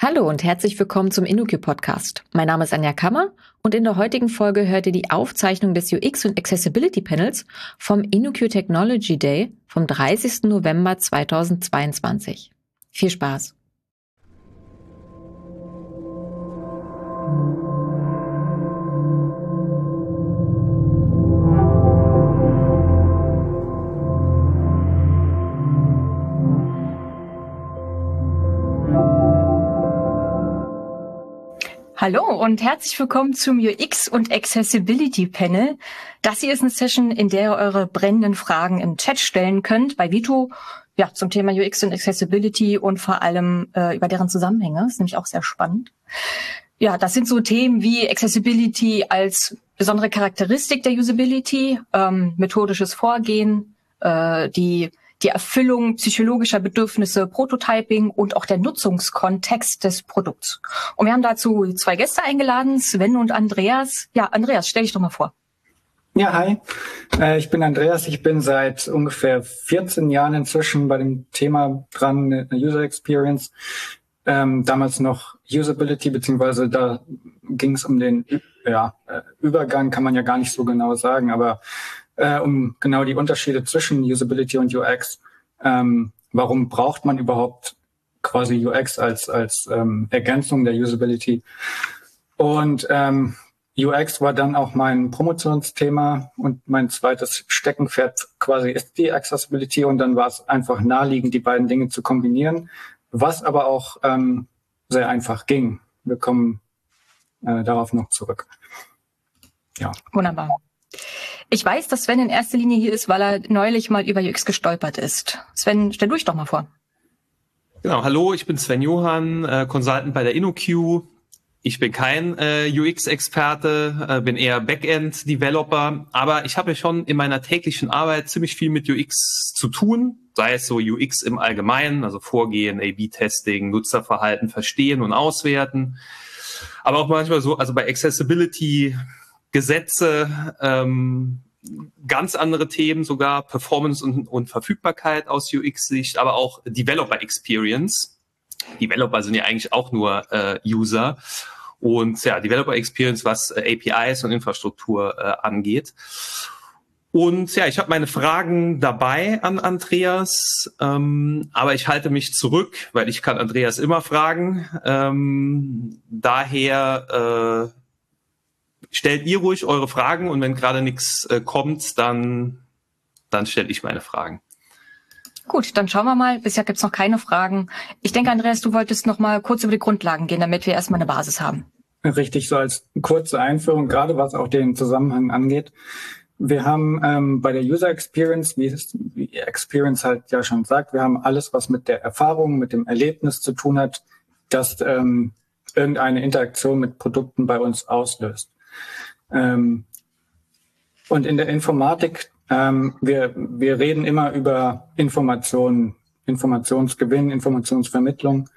Hallo und herzlich willkommen zum InnoQ Podcast. Mein Name ist Anja Kammer und in der heutigen Folge hört ihr die Aufzeichnung des UX und Accessibility Panels vom InnoQ Technology Day vom 30. November 2022. Viel Spaß! Hallo und herzlich willkommen zum UX und Accessibility Panel. Das hier ist eine Session, in der ihr eure brennenden Fragen im Chat stellen könnt bei Vito, ja, zum Thema UX und Accessibility und vor allem äh, über deren Zusammenhänge. Ist nämlich auch sehr spannend. Ja, das sind so Themen wie Accessibility als besondere Charakteristik der Usability, ähm, methodisches Vorgehen, äh, die die Erfüllung psychologischer Bedürfnisse, Prototyping und auch der Nutzungskontext des Produkts. Und wir haben dazu zwei Gäste eingeladen, Sven und Andreas. Ja, Andreas, stell dich doch mal vor. Ja, hi. Äh, ich bin Andreas. Ich bin seit ungefähr 14 Jahren inzwischen bei dem Thema dran, User Experience. Ähm, damals noch Usability, beziehungsweise da ging es um den ja, äh, Übergang, kann man ja gar nicht so genau sagen, aber äh, um genau die Unterschiede zwischen Usability und UX. Ähm, warum braucht man überhaupt quasi UX als, als ähm, Ergänzung der Usability? Und ähm, UX war dann auch mein Promotionsthema und mein zweites Steckenpferd quasi ist die Accessibility und dann war es einfach naheliegend, die beiden Dinge zu kombinieren, was aber auch ähm, sehr einfach ging. Wir kommen äh, darauf noch zurück. Ja. Wunderbar. Ich weiß, dass Sven in erster Linie hier ist, weil er neulich mal über UX gestolpert ist. Sven, stell du dich doch mal vor. Genau, hallo, ich bin Sven Johann, äh, Consultant bei der InnoQ. Ich bin kein äh, UX-Experte, äh, bin eher Backend-Developer, aber ich habe schon in meiner täglichen Arbeit ziemlich viel mit UX zu tun, sei es so UX im Allgemeinen, also Vorgehen, A-B-Testing, Nutzerverhalten verstehen und auswerten, aber auch manchmal so, also bei Accessibility Gesetze, ähm, ganz andere Themen sogar, Performance und, und Verfügbarkeit aus UX-Sicht, aber auch Developer Experience. Developer sind ja eigentlich auch nur äh, User. Und ja, Developer Experience, was äh, APIs und Infrastruktur äh, angeht. Und ja, ich habe meine Fragen dabei an Andreas, ähm, aber ich halte mich zurück, weil ich kann Andreas immer fragen. Ähm, daher äh, stellt ihr ruhig eure Fragen und wenn gerade nichts äh, kommt, dann, dann stelle ich meine Fragen. Gut, dann schauen wir mal. Bisher gibt's noch keine Fragen. Ich denke, Andreas, du wolltest noch mal kurz über die Grundlagen gehen, damit wir erstmal eine Basis haben. Richtig, so als kurze Einführung, gerade was auch den Zusammenhang angeht. Wir haben ähm, bei der User Experience, wie es wie Experience halt ja schon sagt, wir haben alles, was mit der Erfahrung, mit dem Erlebnis zu tun hat, das ähm, irgendeine Interaktion mit Produkten bei uns auslöst. Ähm, und in der Informatik, ähm, wir, wir reden immer über Informationen, Informationsgewinn, Informationsvermittlung.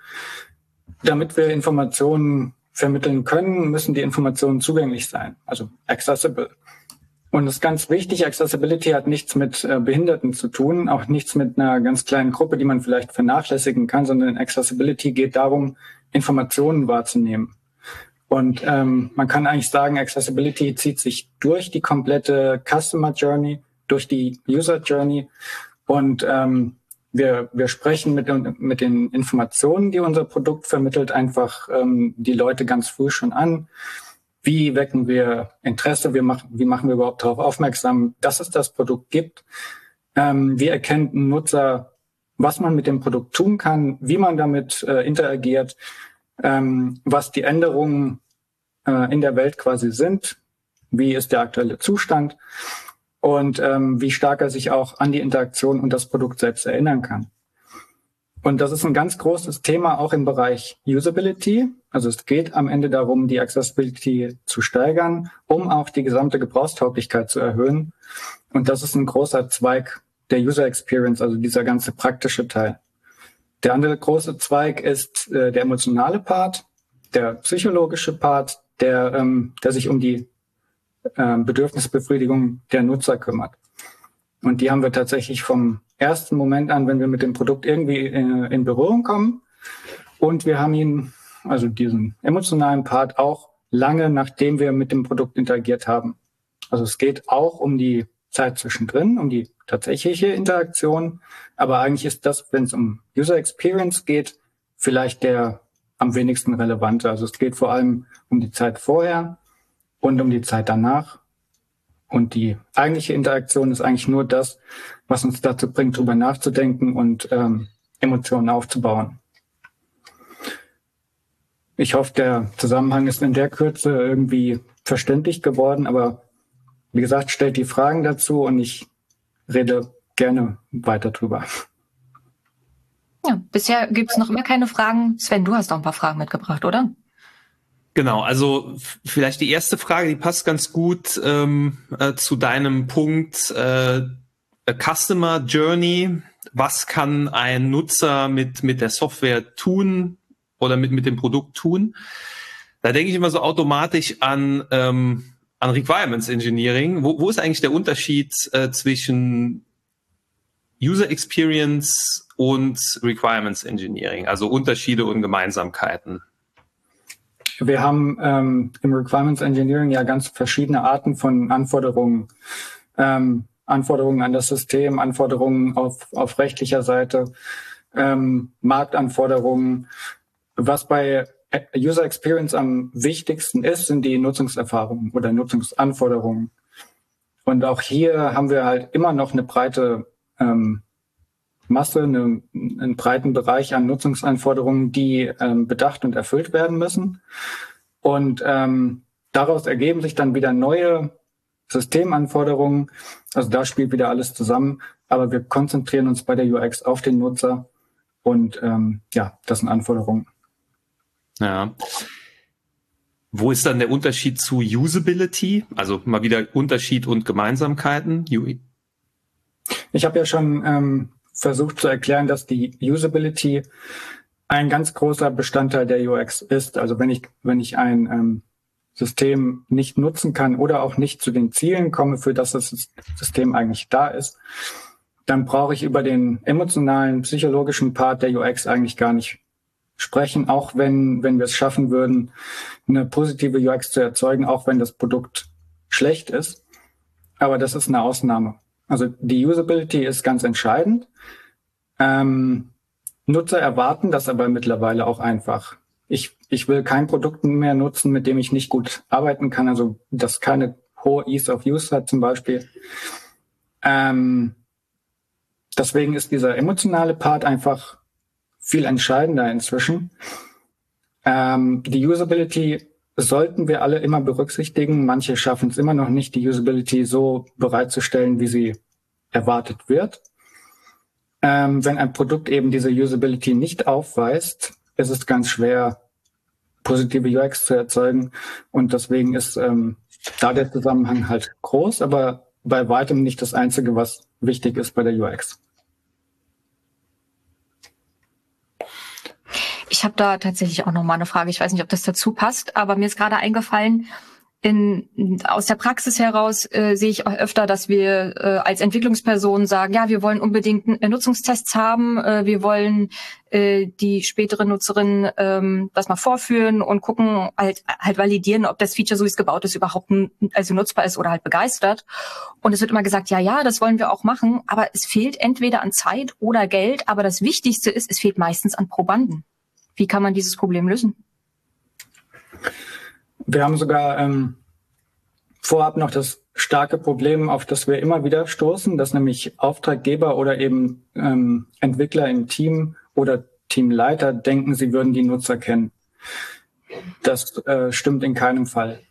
Damit wir Informationen vermitteln können, müssen die Informationen zugänglich sein, also accessible. Und das ist ganz wichtig, Accessibility hat nichts mit äh, Behinderten zu tun, auch nichts mit einer ganz kleinen Gruppe, die man vielleicht vernachlässigen kann, sondern Accessibility geht darum, Informationen wahrzunehmen. Und ähm, man kann eigentlich sagen, Accessibility zieht sich durch die komplette Customer Journey, durch die User Journey. Und ähm, wir, wir sprechen mit, mit den Informationen, die unser Produkt vermittelt, einfach ähm, die Leute ganz früh schon an. Wie wecken wir Interesse? Wie machen, wie machen wir überhaupt darauf aufmerksam, dass es das Produkt gibt? Ähm, wie erkennt ein Nutzer, was man mit dem Produkt tun kann, wie man damit äh, interagiert? Ähm, was die Änderungen äh, in der Welt quasi sind, wie ist der aktuelle Zustand und ähm, wie stark er sich auch an die Interaktion und das Produkt selbst erinnern kann. Und das ist ein ganz großes Thema auch im Bereich Usability. Also es geht am Ende darum, die Accessibility zu steigern, um auch die gesamte Gebrauchstauglichkeit zu erhöhen. Und das ist ein großer Zweig der User Experience, also dieser ganze praktische Teil. Der andere große Zweig ist äh, der emotionale Part, der psychologische Part, der, ähm, der sich um die äh, Bedürfnisbefriedigung der Nutzer kümmert. Und die haben wir tatsächlich vom ersten Moment an, wenn wir mit dem Produkt irgendwie äh, in Berührung kommen. Und wir haben ihn also diesen emotionalen Part, auch lange nachdem wir mit dem Produkt interagiert haben. Also es geht auch um die Zeit zwischendrin, um die tatsächliche Interaktion. Aber eigentlich ist das, wenn es um User Experience geht, vielleicht der am wenigsten relevante. Also es geht vor allem um die Zeit vorher und um die Zeit danach. Und die eigentliche Interaktion ist eigentlich nur das, was uns dazu bringt, darüber nachzudenken und ähm, Emotionen aufzubauen. Ich hoffe, der Zusammenhang ist in der Kürze irgendwie verständlich geworden, aber wie gesagt, stellt die Fragen dazu und ich rede gerne weiter drüber. Ja, bisher gibt es noch immer keine Fragen. Sven, du hast noch ein paar Fragen mitgebracht, oder? Genau, also vielleicht die erste Frage, die passt ganz gut ähm, äh, zu deinem Punkt äh, Customer Journey. Was kann ein Nutzer mit, mit der Software tun oder mit, mit dem Produkt tun? Da denke ich immer so automatisch an, ähm, an Requirements Engineering. Wo, wo ist eigentlich der Unterschied äh, zwischen User Experience und Requirements Engineering, also Unterschiede und Gemeinsamkeiten? Wir haben ähm, im Requirements Engineering ja ganz verschiedene Arten von Anforderungen. Ähm, Anforderungen an das System, Anforderungen auf, auf rechtlicher Seite, ähm, Marktanforderungen. Was bei User Experience am wichtigsten ist, sind die Nutzungserfahrungen oder Nutzungsanforderungen. Und auch hier haben wir halt immer noch eine breite ähm, Masse, eine, einen breiten Bereich an Nutzungsanforderungen, die ähm, bedacht und erfüllt werden müssen. Und ähm, daraus ergeben sich dann wieder neue Systemanforderungen. Also da spielt wieder alles zusammen. Aber wir konzentrieren uns bei der UX auf den Nutzer. Und ähm, ja, das sind Anforderungen. Ja. Wo ist dann der Unterschied zu Usability? Also mal wieder Unterschied und Gemeinsamkeiten. Ich habe ja schon ähm, versucht zu erklären, dass die Usability ein ganz großer Bestandteil der UX ist. Also wenn ich, wenn ich ein ähm, System nicht nutzen kann oder auch nicht zu den Zielen komme, für das das System eigentlich da ist, dann brauche ich über den emotionalen, psychologischen Part der UX eigentlich gar nicht sprechen, auch wenn, wenn wir es schaffen würden, eine positive UX zu erzeugen, auch wenn das Produkt schlecht ist. Aber das ist eine Ausnahme. Also die Usability ist ganz entscheidend. Ähm, Nutzer erwarten das aber mittlerweile auch einfach. Ich, ich will kein Produkt mehr nutzen, mit dem ich nicht gut arbeiten kann, also das keine hohe Ease of Use hat zum Beispiel. Ähm, deswegen ist dieser emotionale Part einfach viel entscheidender inzwischen. Ähm, die Usability sollten wir alle immer berücksichtigen. Manche schaffen es immer noch nicht, die Usability so bereitzustellen, wie sie erwartet wird. Ähm, wenn ein Produkt eben diese Usability nicht aufweist, ist es ganz schwer, positive UX zu erzeugen. Und deswegen ist ähm, da der Zusammenhang halt groß, aber bei weitem nicht das Einzige, was wichtig ist bei der UX. Ich habe da tatsächlich auch noch mal eine Frage. Ich weiß nicht, ob das dazu passt, aber mir ist gerade eingefallen, in, aus der Praxis heraus äh, sehe ich auch öfter, dass wir äh, als Entwicklungspersonen sagen, ja, wir wollen unbedingt Nutzungstests haben, äh, wir wollen äh, die spätere Nutzerin ähm, das mal vorführen und gucken, halt, halt validieren, ob das Feature, so wie es gebaut ist, überhaupt also nutzbar ist oder halt begeistert. Und es wird immer gesagt, ja, ja, das wollen wir auch machen, aber es fehlt entweder an Zeit oder Geld, aber das Wichtigste ist, es fehlt meistens an Probanden. Wie kann man dieses Problem lösen? Wir haben sogar ähm, vorab noch das starke Problem, auf das wir immer wieder stoßen, dass nämlich Auftraggeber oder eben ähm, Entwickler im Team oder Teamleiter denken, sie würden die Nutzer kennen. Das äh, stimmt in keinem Fall.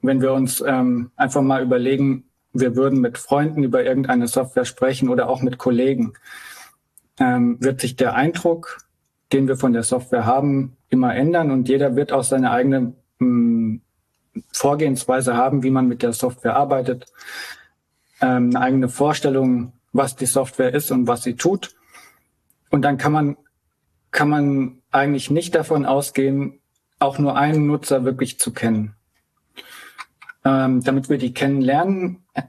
Wenn wir uns ähm, einfach mal überlegen, wir würden mit Freunden über irgendeine Software sprechen oder auch mit Kollegen, ähm, wird sich der Eindruck den wir von der Software haben, immer ändern und jeder wird auch seine eigene mh, hm, Vorgehensweise haben, wie man mit der Software arbeitet, ähm, eine eigene Vorstellung, was die Software ist und was sie tut. Und dann kann man, kann man eigentlich nicht davon ausgehen, auch nur einen Nutzer wirklich zu kennen. Ähm, damit wir die kennenlernen, äh,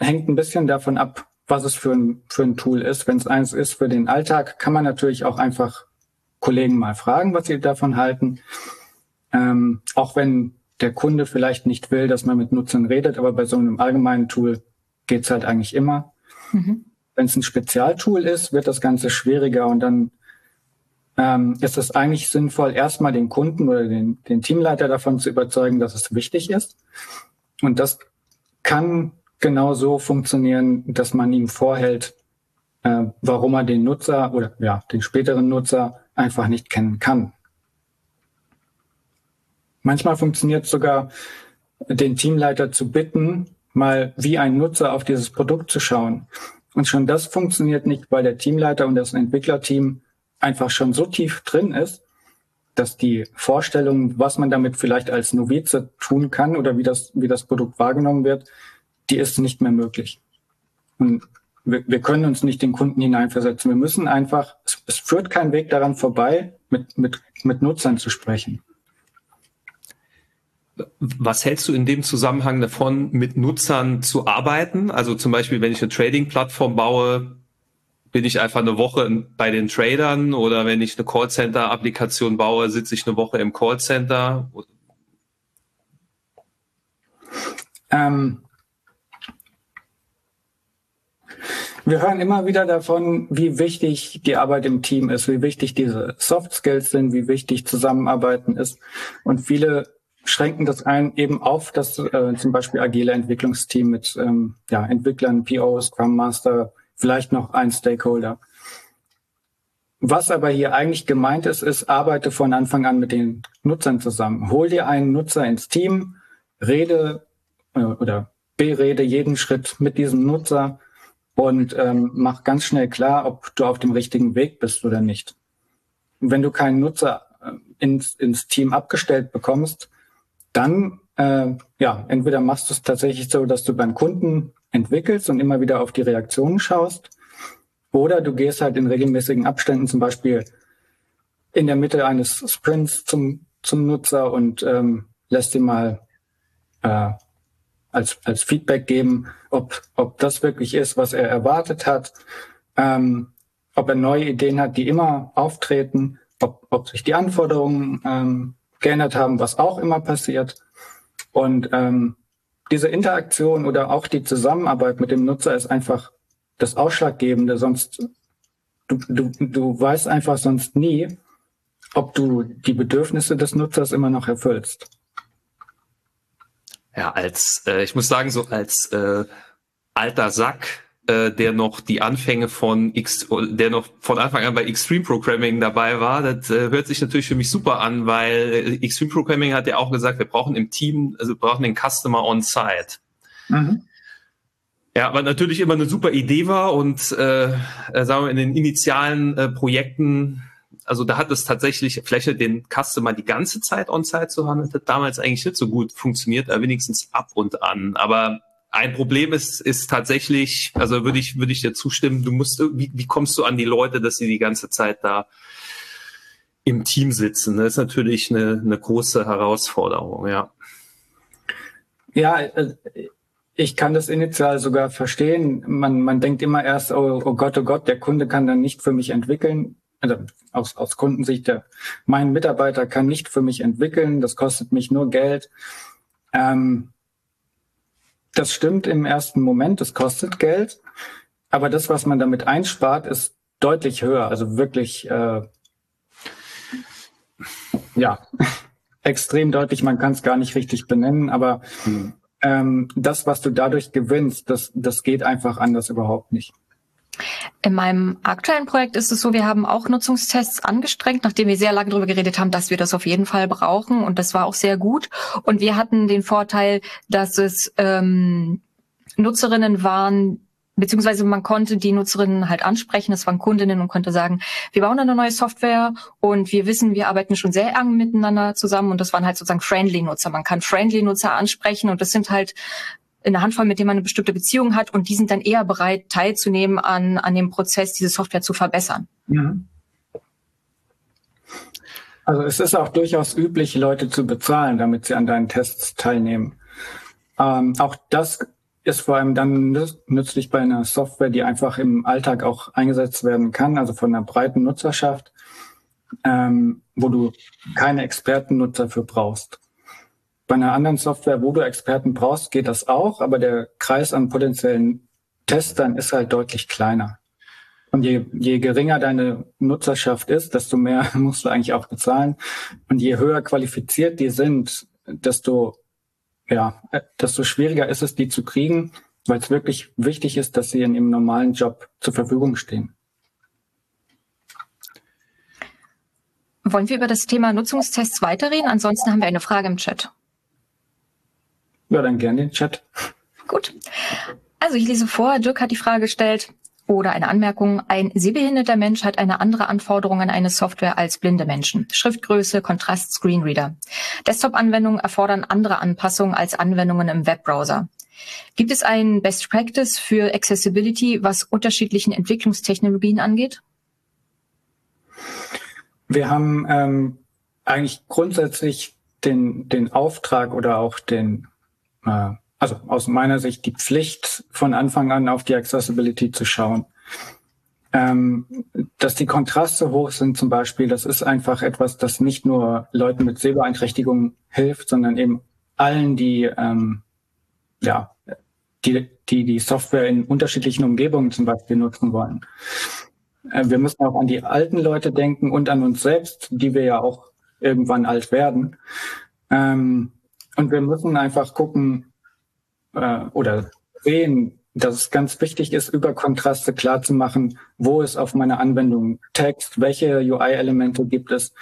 hängt ein bisschen davon ab, was es für ein, für ein Tool ist. Wenn es eins ist für den Alltag, kann man natürlich auch einfach Kollegen mal fragen, was sie davon halten. Ähm, auch wenn der Kunde vielleicht nicht will, dass man mit Nutzern redet, aber bei so einem allgemeinen Tool geht's halt eigentlich immer. Mhm. Wenn es ein Spezialtool ist, wird das Ganze schwieriger und dann ähm, ist es eigentlich sinnvoll, erstmal den Kunden oder den, den Teamleiter davon zu überzeugen, dass es wichtig ist. Und das kann genau so funktionieren, dass man ihm vorhält, äh, warum er den Nutzer oder ja, den späteren Nutzer einfach nicht kennen kann. Manchmal funktioniert sogar, den Teamleiter zu bitten, mal wie ein Nutzer auf dieses Produkt zu schauen. Und schon das funktioniert nicht, weil der Teamleiter und das Entwicklerteam einfach schon so tief drin ist, dass die Vorstellung, was man damit vielleicht als Novize tun kann oder wie das, wie das Produkt wahrgenommen wird, die ist nicht mehr möglich. Und wir, wir können uns nicht den Kunden hineinversetzen. Wir müssen einfach, es, es führt kein Weg daran vorbei, mit, mit, mit Nutzern zu sprechen. Was hältst du in dem Zusammenhang davon, mit Nutzern zu arbeiten? Also zum Beispiel, wenn ich eine Trading-Plattform baue, bin ich einfach eine Woche bei den Tradern oder wenn ich eine Callcenter-Applikation baue, sitze ich eine Woche im Callcenter? Ähm, wir hören immer wieder davon, wie wichtig die Arbeit im Team ist, wie wichtig diese Soft Skills sind, wie wichtig Zusammenarbeiten ist. Und viele schränken das ein eben auf das äh, zum Beispiel agile Entwicklungsteam mit ähm, ja, Entwicklern, POs, Scrum Master, vielleicht noch ein Stakeholder. Was aber hier eigentlich gemeint ist, ist, arbeite von Anfang an mit den Nutzern zusammen. Hol dir einen Nutzer ins Team, rede äh, oder berede jeden Schritt mit diesem Nutzer und ähm, mach ganz schnell klar, ob du auf dem richtigen Weg bist oder nicht. Und wenn du keinen Nutzer äh, ins, ins Team abgestellt bekommst, dann äh, ja, entweder machst du es tatsächlich so, dass du beim Kunden entwickelst und immer wieder auf die Reaktionen schaust. Oder du gehst halt in regelmäßigen Abständen zum Beispiel in der Mitte eines Sprints zum, zum Nutzer und ähm, lässt ihm mal äh, als, als Feedback geben, ob, ob das wirklich ist, was er erwartet hat, ähm, ob er neue Ideen hat, die immer auftreten, ob, ob sich die Anforderungen ähm, geändert haben, was auch immer passiert. Und ähm, diese Interaktion oder auch die Zusammenarbeit mit dem Nutzer ist einfach das Ausschlaggebende. Sonst, du, du, du weißt einfach sonst nie, ob du die Bedürfnisse des Nutzers immer noch erfüllst. Ja, als, äh, ich muss sagen, so als äh, alter Sack äh, der noch die Anfänge von X, der noch von Anfang an bei Extreme Programming dabei war. Das äh, hört sich natürlich für mich super an, weil äh, Extreme Programming hat ja auch gesagt, wir brauchen im Team, also wir brauchen den Customer on site. Mhm. Ja, was natürlich immer eine super Idee war und äh, äh, sagen wir in den initialen äh, Projekten, also da hat es tatsächlich vielleicht den Customer die ganze Zeit on-site zu haben, das hat damals eigentlich nicht so gut funktioniert, aber wenigstens ab und an. Aber ein Problem ist, ist tatsächlich, also würde ich, würde ich dir zustimmen, du musst, wie, wie kommst du an die Leute, dass sie die ganze Zeit da im Team sitzen? Das ist natürlich eine, eine große Herausforderung, ja. Ja, äh, ich kann das initial sogar verstehen. Man, man denkt immer erst, oh, oh Gott, oh Gott, der Kunde kann dann nicht für mich entwickeln. Also aus, aus Kundensicht, der, mein Mitarbeiter kann nicht für mich entwickeln, das kostet mich nur Geld. Ähm, das stimmt im ersten Moment, es kostet Geld, aber das, was man damit einspart, ist deutlich höher. Also wirklich, äh, ja, extrem deutlich. Man kann es gar nicht richtig benennen, aber hm. ähm, das, was du dadurch gewinnst, das, das geht einfach anders überhaupt nicht. In meinem aktuellen Projekt ist es so, wir haben auch Nutzungstests angestrengt, nachdem wir sehr lange darüber geredet haben, dass wir das auf jeden Fall brauchen. Und das war auch sehr gut. Und wir hatten den Vorteil, dass es ähm, Nutzerinnen waren, beziehungsweise man konnte die Nutzerinnen halt ansprechen, das waren Kundinnen und konnte sagen, wir bauen eine neue Software und wir wissen, wir arbeiten schon sehr eng miteinander zusammen und das waren halt sozusagen friendly Nutzer. Man kann friendly Nutzer ansprechen und das sind halt in der Handvoll, mit dem man eine bestimmte Beziehung hat und die sind dann eher bereit, teilzunehmen an, an dem Prozess, diese Software zu verbessern. Mhm. Also es ist auch durchaus üblich, Leute zu bezahlen, damit sie an deinen Tests teilnehmen. Ähm, auch das ist vor allem dann nützlich bei einer Software, die einfach im Alltag auch eingesetzt werden kann, also von einer breiten Nutzerschaft. ähm, wo du keine Expertennutzer für brauchst. Bei einer anderen Software, wo du Experten brauchst, geht das auch, aber der Kreis an potenziellen Testern ist halt deutlich kleiner. Und je, je geringer deine Nutzerschaft ist, desto mehr musst du eigentlich auch bezahlen. Und je höher qualifiziert die sind, desto, ja, desto schwieriger ist es, die zu kriegen, weil es wirklich wichtig ist, dass sie in ihrem normalen Job zur Verfügung stehen. Wollen wir über das Thema Nutzungstests weiterreden? Ansonsten haben wir eine Frage im Chat. Ja, dann gerne den Chat. Gut. Also ich lese vor, Dirk hat die Frage gestellt oder eine Anmerkung. Ein sehbehinderter Mensch hat eine andere Anforderung an eine Software als blinde Menschen. Schriftgröße, Kontrast, Screenreader. Desktop-Anwendungen erfordern andere Anpassungen als Anwendungen im Webbrowser. Gibt es ein Best Practice für Accessibility, was unterschiedlichen Entwicklungstechnologien angeht? Wir haben ähm, eigentlich grundsätzlich den, den Auftrag oder auch den äh, also aus meiner Sicht die Pflicht, von Anfang an auf die Accessibility zu schauen. Ähm, dass die Kontraste hoch sind zum Beispiel, das ist einfach etwas, das nicht nur Leuten mit Sehbeeinträchtigung hilft, sondern eben allen, die ähm, ja die, die die Software in unterschiedlichen Umgebungen zum Beispiel nutzen wollen. Äh, wir müssen auch an die alten Leute denken und an uns selbst, die wir ja auch irgendwann alt werden. Ähm, und wir müssen einfach gucken, äh, oder sehen, dass es ganz wichtig ist, über Kontraste klar zu machen, wo ist auf meiner Anwendung Text, welche UI-Elemente gibt es.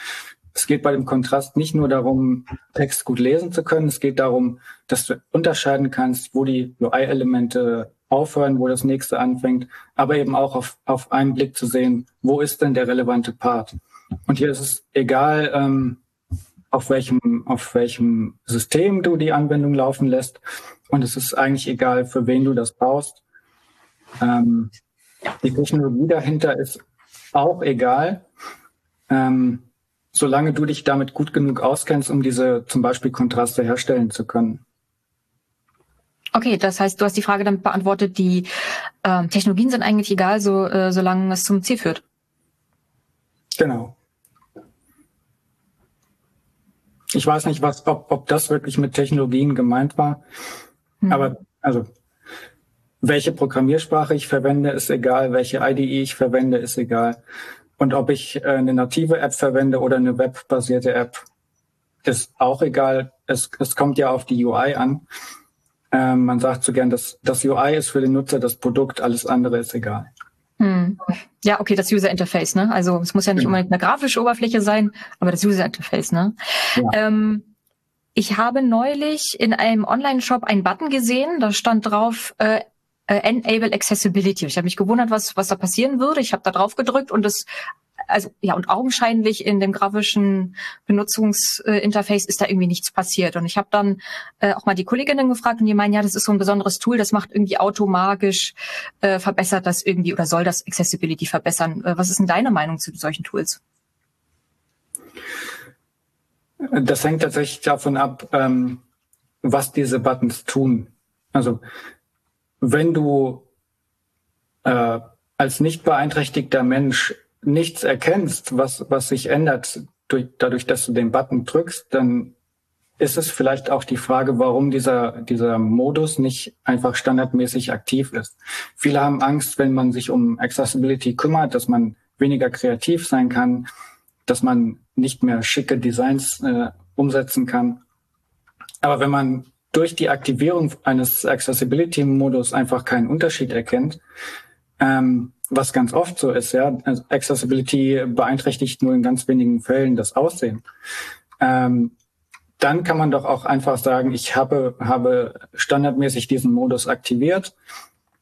Es geht bei dem Kontrast nicht nur darum, Text gut lesen zu können, es geht darum, dass du unterscheiden kannst, wo die UI-Elemente aufhören, wo das nächste anfängt, aber eben auch auf, auf einen Blick zu sehen, wo ist denn der relevante Part. Und hier ist es egal, ähm, auf welchem, auf welchem System du die Anwendung laufen lässt. Und es ist eigentlich egal, für wen du das baust. Ähm, die Technologie dahinter ist auch egal, ähm, solange du dich damit gut genug auskennst, um diese zum Beispiel Kontraste herstellen zu können. Okay, das heißt, du hast die Frage damit beantwortet, die äh, Technologien sind eigentlich egal, so, äh, solange es zum Ziel führt. Genau. Ich weiß nicht, was, ob, ob das wirklich mit Technologien gemeint war. Mhm. Aber also welche Programmiersprache ich verwende, ist egal. Welche IDE ich verwende, ist egal. Und ob ich äh, eine native App verwende oder eine webbasierte App, ist auch egal. Es, es kommt ja auf die UI an. Ähm, man sagt so gern, dass das UI ist für den Nutzer das Produkt, alles andere ist egal. Hm. Ja, okay, das User Interface, ne? Also es muss ja nicht genau. unbedingt eine grafische Oberfläche sein, aber das User Interface, ne? Ja. Ähm, ich habe neulich in einem Online-Shop einen Button gesehen, da stand drauf äh, äh, Enable Accessibility. Ich habe mich gewundert, was was da passieren würde. Ich habe da drauf gedrückt und das also ja, und augenscheinlich in dem grafischen Benutzungsinterface ist da irgendwie nichts passiert. Und ich habe dann äh, auch mal die Kolleginnen gefragt und die meinen, ja, das ist so ein besonderes Tool, das macht irgendwie automatisch, äh, verbessert das irgendwie oder soll das Accessibility verbessern. Äh, was ist denn deine Meinung zu solchen Tools? Das hängt tatsächlich davon ab, ähm, was diese Buttons tun. Also wenn du äh, als nicht beeinträchtigter Mensch nichts erkennst, was, was sich ändert durch, dadurch, dass du den Button drückst, dann ist es vielleicht auch die Frage, warum dieser, dieser Modus nicht einfach standardmäßig aktiv ist. Viele haben Angst, wenn man sich um Accessibility kümmert, dass man weniger kreativ sein kann, dass man nicht mehr schicke Designs äh, umsetzen kann. Aber wenn man durch die Aktivierung eines Accessibility-Modus einfach keinen Unterschied erkennt, ähm, was ganz oft so ist, ja. Also Accessibility beeinträchtigt nur in ganz wenigen Fällen das Aussehen. Ähm, dann kann man doch auch einfach sagen, ich habe, habe standardmäßig diesen Modus aktiviert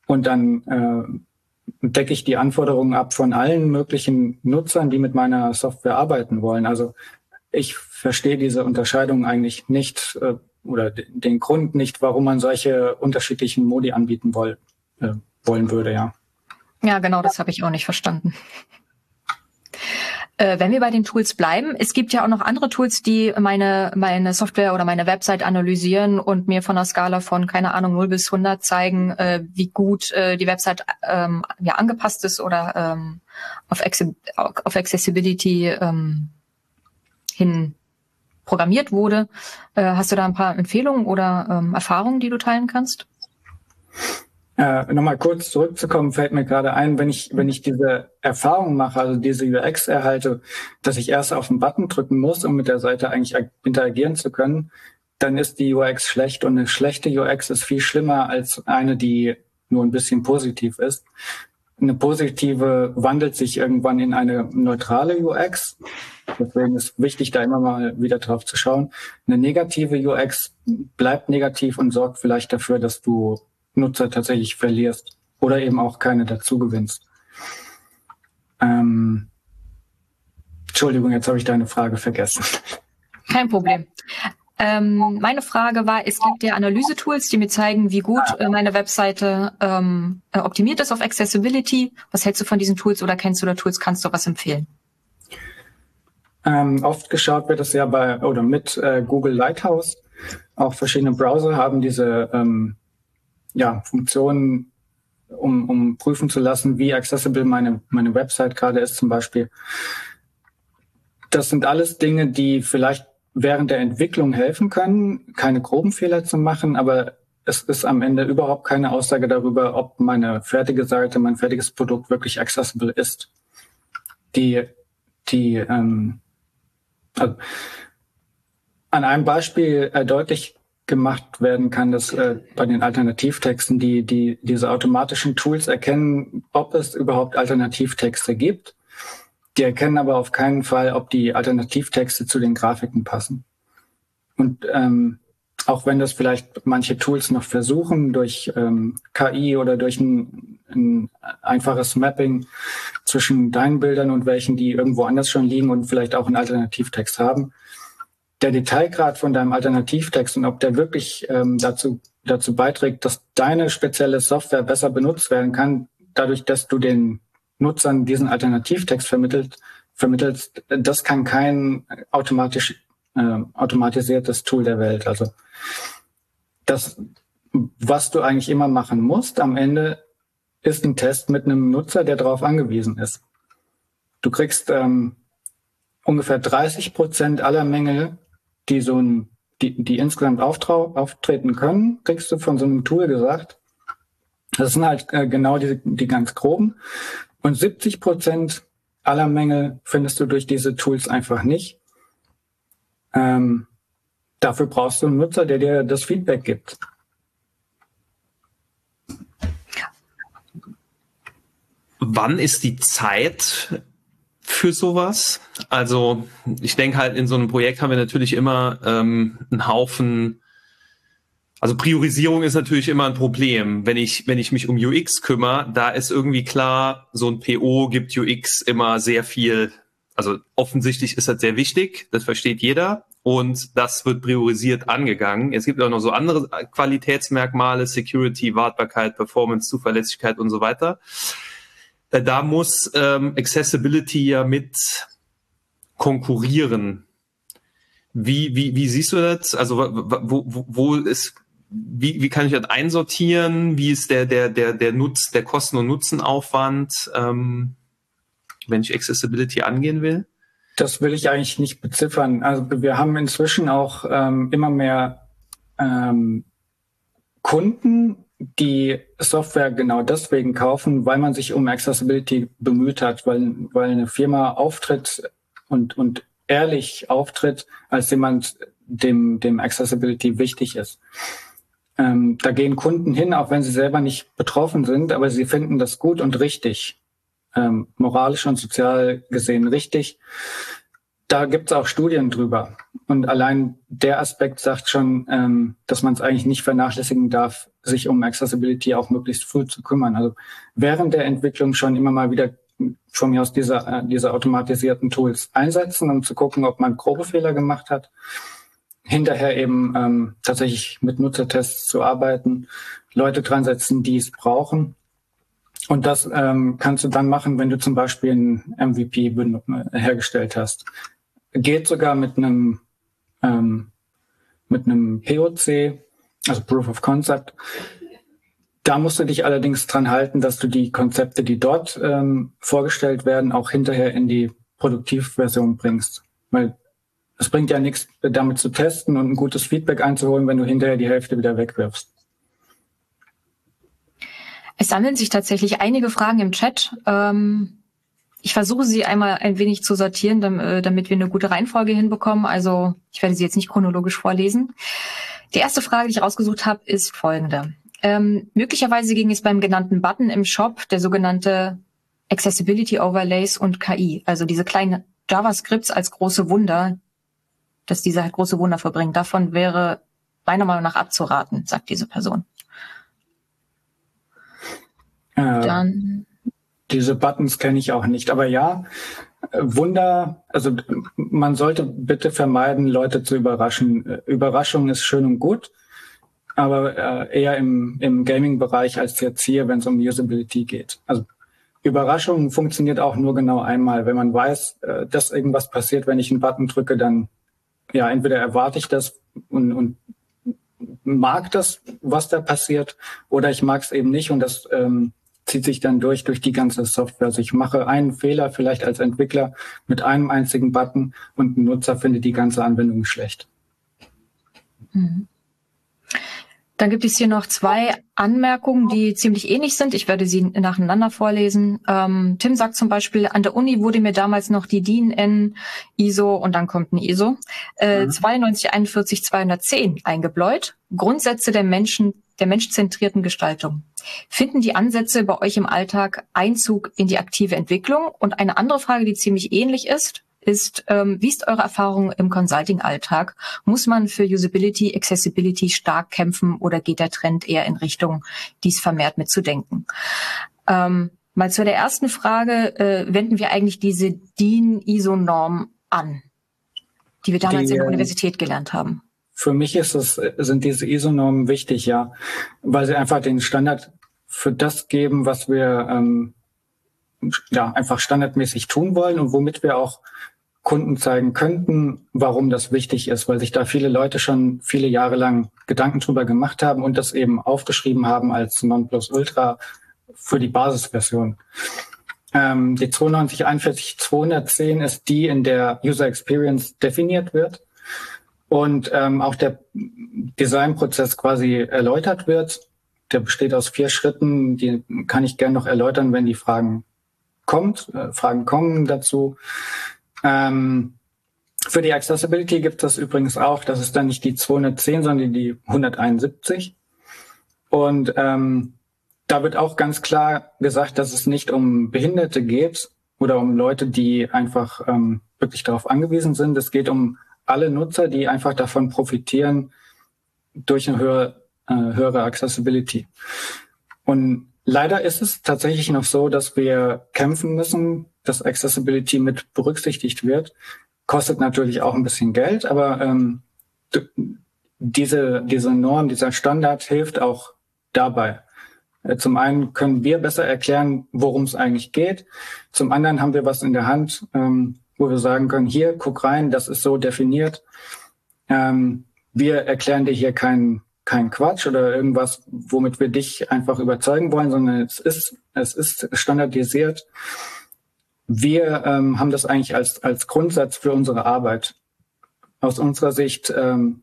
und dann äh, decke ich die Anforderungen ab von allen möglichen Nutzern, die mit meiner Software arbeiten wollen. Also ich verstehe diese Unterscheidung eigentlich nicht äh, oder den Grund nicht, warum man solche unterschiedlichen Modi anbieten woll, äh, wollen würde, ja. Ja, genau, das habe ich auch nicht verstanden. Äh, wenn wir bei den Tools bleiben, es gibt ja auch noch andere Tools, die meine, meine Software oder meine Website analysieren und mir von einer Skala von, keine Ahnung, 0 bis 100 zeigen, äh, wie gut äh, die Website ähm, ja, angepasst ist oder ähm, auf, auf Accessibility ähm, hin programmiert wurde. Äh, hast du da ein paar Empfehlungen oder ähm, Erfahrungen, die du teilen kannst? Äh, Nochmal kurz zurückzukommen, fällt mir gerade ein, wenn ich, wenn ich diese Erfahrung mache, also diese UX erhalte, dass ich erst auf den Button drücken muss, um mit der Seite eigentlich interagieren zu können, dann ist die UX schlecht und eine schlechte UX ist viel schlimmer als eine, die nur ein bisschen positiv ist. Eine positive wandelt sich irgendwann in eine neutrale UX. Deswegen ist wichtig, da immer mal wieder drauf zu schauen. Eine negative UX bleibt negativ und sorgt vielleicht dafür, dass du Nutzer tatsächlich verlierst oder eben auch keine dazu gewinnst. Ähm, Entschuldigung, jetzt habe ich deine Frage vergessen. Kein Problem. Ähm, meine Frage war, es gibt ja Analyse-Tools, die mir zeigen, wie gut äh, meine Webseite ähm, äh, optimiert ist auf Accessibility. Was hältst du von diesen Tools oder kennst du da Tools? Kannst du was empfehlen? Ähm, oft geschaut wird es ja bei oder mit äh, Google Lighthouse. Auch verschiedene Browser haben diese ähm, ja, Funktionen, um, um prüfen zu lassen, wie accessible meine, meine Website gerade ist zum Beispiel. Das sind alles Dinge, die vielleicht während der Entwicklung helfen können, keine groben Fehler zu machen, aber es ist am Ende überhaupt keine Aussage darüber, ob meine fertige Seite, mein fertiges Produkt wirklich accessible ist. Die, die ähm, also an einem Beispiel äh, deutlich gemacht werden kann, dass äh, bei den Alternativtexten die, die diese automatischen Tools erkennen, ob es überhaupt Alternativtexte gibt. Die erkennen aber auf keinen Fall, ob die Alternativtexte zu den Grafiken passen. Und ähm, auch wenn das vielleicht manche Tools noch versuchen, durch ähm, KI oder durch ein, ein einfaches Mapping zwischen deinen Bildern und welchen, die irgendwo anders schon liegen und vielleicht auch einen Alternativtext haben, der Detailgrad von deinem Alternativtext und ob der wirklich ähm, dazu, dazu beiträgt, dass deine spezielle Software besser benutzt werden kann, dadurch, dass du den Nutzern diesen Alternativtext vermittelt, vermittelst, das kann kein automatisch äh, automatisiertes Tool der Welt. Also das, was du eigentlich immer machen musst, am Ende ist ein Test mit einem Nutzer, der darauf angewiesen ist. Du kriegst ähm, ungefähr 30 Prozent aller Mängel die so ein, die, die insgesamt auftreten können, kriegst du von so einem Tool gesagt. Das sind halt äh, genau die, die ganz groben. Und 70 Prozent aller Mängel findest du durch diese Tools einfach nicht. Ähm, dafür brauchst du einen Nutzer, der dir das Feedback gibt. Wann ist die Zeit für sowas. Also ich denke halt, in so einem Projekt haben wir natürlich immer ähm, einen Haufen. Also Priorisierung ist natürlich immer ein Problem. Wenn ich, wenn ich mich um UX kümmere, da ist irgendwie klar, so ein PO gibt UX immer sehr viel. Also offensichtlich ist das sehr wichtig, das versteht jeder. Und das wird priorisiert angegangen. Es gibt auch noch so andere Qualitätsmerkmale, Security, Wartbarkeit, Performance, Zuverlässigkeit und so weiter. Äh, da muss ähm, Accessibility ja mit konkurrieren. Wie, wie, wie siehst du das? Also wo, wo, wo ist, wie, wie kann ich das einsortieren? Wie ist der, der, der, der Nutz, der Kosten- und Nutzenaufwand, ähm, wenn ich Accessibility angehen will? Das will ich eigentlich nicht beziffern. Also wir haben inzwischen auch ähm, immer mehr ähm, Kunden, die Software genau deswegen kaufen, weil man sich um Accessibility bemüht hat, weil, weil eine Firma auftritt und, und ehrlich auftritt als jemand, dem, dem Accessibility wichtig ist. Ähm, da gehen Kunden hin, auch wenn sie selber nicht betroffen sind, aber sie finden das gut und richtig, ähm, moralisch und sozial gesehen richtig da gibt es auch Studien drüber. Und allein der Aspekt sagt schon, ähm, dass man es eigentlich nicht vernachlässigen darf, sich um Accessibility auch möglichst früh zu kümmern. Also während der Entwicklung schon immer mal wieder von mir aus diese, äh, diese automatisierten Tools einsetzen, um zu gucken, ob man grobe Fehler gemacht hat. Hinterher eben ähm, tatsächlich mit Nutzertests zu arbeiten, Leute dran setzen, die es brauchen Und das ähm, kannst du dann machen, wenn du zum Beispiel ein MVP hergestellt hast. Geht sogar mit einem ähm, mit einem POC, also Proof of Concept. Da musst du dich allerdings dran halten, dass du die Konzepte, die dort ähm, vorgestellt werden, auch hinterher in die Produktivversion bringst. Weil es bringt ja nichts, damit zu testen und ein gutes Feedback einzuholen, wenn du hinterher die Hälfte wieder wegwirfst. Es sammeln sich tatsächlich einige Fragen im Chat. Ähm, ich versuche sie einmal ein wenig zu sortieren, äh, damit wir eine gute Reihenfolge hinbekommen. Also ich werde sie jetzt nicht chronologisch vorlesen. Die erste Frage, die ich rausgesucht habe, ist folgende. Ähm, möglicherweise ging es beim genannten Button im Shop, der sogenannte Accessibility Overlays und KI, also diese kleinen JavaScripts als große Wunder, dass diese halt große Wunder verbringen. Davon wäre meiner Meinung nach abzuraten, sagt diese Person. Äh, Dann diese Buttons kenne ich auch nicht, aber ja, Wunder, also man sollte bitte vermeiden, Leute zu überraschen. Überraschung ist schön und gut, aber äh, eher im, im Gaming-Bereich als jetzt hier, wenn es um Usability geht. Also Überraschung funktioniert auch nur genau einmal. Wenn man weiß, äh, dass irgendwas passiert, wenn ich einen Button drücke, dann ja, entweder erwarte ich das und, und mag das, was da passiert, oder ich mag es eben nicht und das ähm, zieht sich dann durch durch die ganze Software. Also ich mache einen Fehler vielleicht als Entwickler mit einem einzigen Button und ein Nutzer findet die ganze Anwendung schlecht. Mhm. Dann gibt es hier noch zwei Anmerkungen, die ziemlich ähnlich sind. Ich werde sie nacheinander vorlesen. Ähm, Tim sagt zum Beispiel, an der Uni wurde mir damals noch die DIN N ISO und dann kommt ein ISO äh, mhm. 9241 210 eingebläut. Grundsätze der Menschen, der menschzentrierten Gestaltung. Finden die Ansätze bei euch im Alltag Einzug in die aktive Entwicklung? Und eine andere Frage, die ziemlich ähnlich ist, ist, ähm, wie ist eure Erfahrung im Consulting-Alltag? Muss man für Usability, Accessibility stark kämpfen oder geht der Trend eher in Richtung, dies vermehrt mitzudenken? Ähm, mal zu der ersten Frage, äh, wenden wir eigentlich diese DIN-ISO-Norm an, die wir damals die, in der äh, Universität gelernt haben? Für mich ist es, sind diese ISO-Normen wichtig, ja, weil sie einfach den Standard für das geben, was wir ähm, ja einfach standardmäßig tun wollen und womit wir auch Kunden zeigen könnten, warum das wichtig ist, weil sich da viele Leute schon viele Jahre lang Gedanken drüber gemacht haben und das eben aufgeschrieben haben als Nonplusultra für die Basisversion. Ähm, die 9241 ist die, in der User Experience definiert wird und ähm, auch der Designprozess quasi erläutert wird. Der besteht aus vier Schritten, die kann ich gerne noch erläutern, wenn die Fragen kommt, äh, Fragen kommen dazu. Ähm, für die Accessibility gibt es übrigens auch, das ist dann nicht die 210, sondern die 171. Und ähm, da wird auch ganz klar gesagt, dass es nicht um Behinderte geht oder um Leute, die einfach ähm, wirklich darauf angewiesen sind. Es geht um alle Nutzer, die einfach davon profitieren durch eine höhere, äh, höhere Accessibility. Und leider ist es tatsächlich noch so, dass wir kämpfen müssen, dass Accessibility mit berücksichtigt wird. Kostet natürlich auch ein bisschen Geld, aber ähm, diese, diese Norm, dieser Standard hilft auch dabei. Äh, zum einen können wir besser erklären, worum es eigentlich geht. Zum anderen haben wir was in der Hand, ähm, wo wir sagen können, hier, guck rein, das ist so definiert. Ähm, wir erklären dir hier keinen kein Quatsch oder irgendwas, womit wir dich einfach überzeugen wollen, sondern es ist, es ist standardisiert wir ähm, haben das eigentlich als, als Grundsatz für unsere Arbeit. Aus unserer Sicht ähm,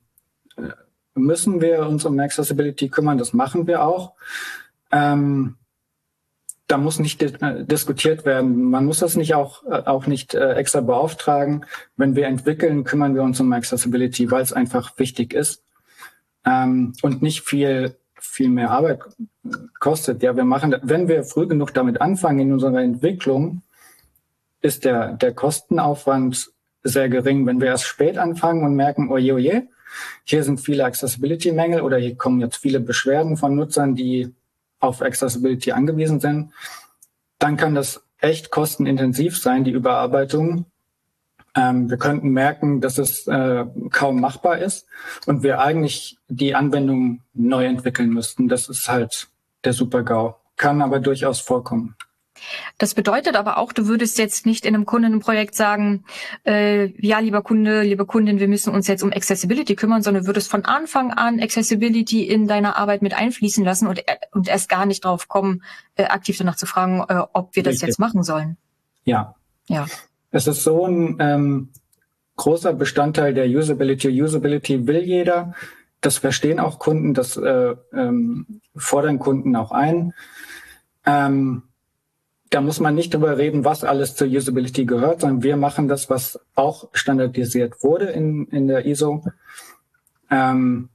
müssen wir uns um Accessibility kümmern, das machen wir auch. Ähm, da muss nicht äh, diskutiert werden. Man muss das nicht auch, äh, auch nicht äh, extra beauftragen. Wenn wir entwickeln, kümmern wir uns um Accessibility, weil es einfach wichtig ist ähm, und nicht viel, viel mehr Arbeit kostet. Ja, wir machen, wenn wir früh genug damit anfangen in unserer Entwicklung, ist der, der Kostenaufwand sehr gering. Wenn wir erst spät anfangen und merken, oje, oje, hier sind viele Accessibility-Mängel oder hier kommen jetzt viele Beschwerden von Nutzern, die auf Accessibility angewiesen sind, dann kann das echt kostenintensiv sein, die Überarbeitung. Ähm, wir könnten merken, dass es äh, kaum machbar ist und wir eigentlich die Anwendung neu entwickeln müssten. Das ist halt der Super-GAU kann aber durchaus vorkommen. Das bedeutet aber auch, du würdest jetzt nicht in einem Kundenprojekt sagen, äh, ja, lieber Kunde, liebe Kundin, wir müssen uns jetzt um Accessibility kümmern, sondern würdest von Anfang an Accessibility in deiner Arbeit mit einfließen lassen und, äh, und erst gar nicht drauf kommen, äh, aktiv danach zu fragen, äh, ob wir das Richtig. jetzt machen sollen. Ja. Ja. Es ist so ein ähm, großer Bestandteil der Usability. Usability will jeder. Das verstehen auch Kunden, das äh, ähm, fordern Kunden auch ein. Ähm, da muss man nicht drüber reden, was alles zur Usability gehört, sondern wir machen das, was auch standardisiert wurde in, in der ISO. Ähm,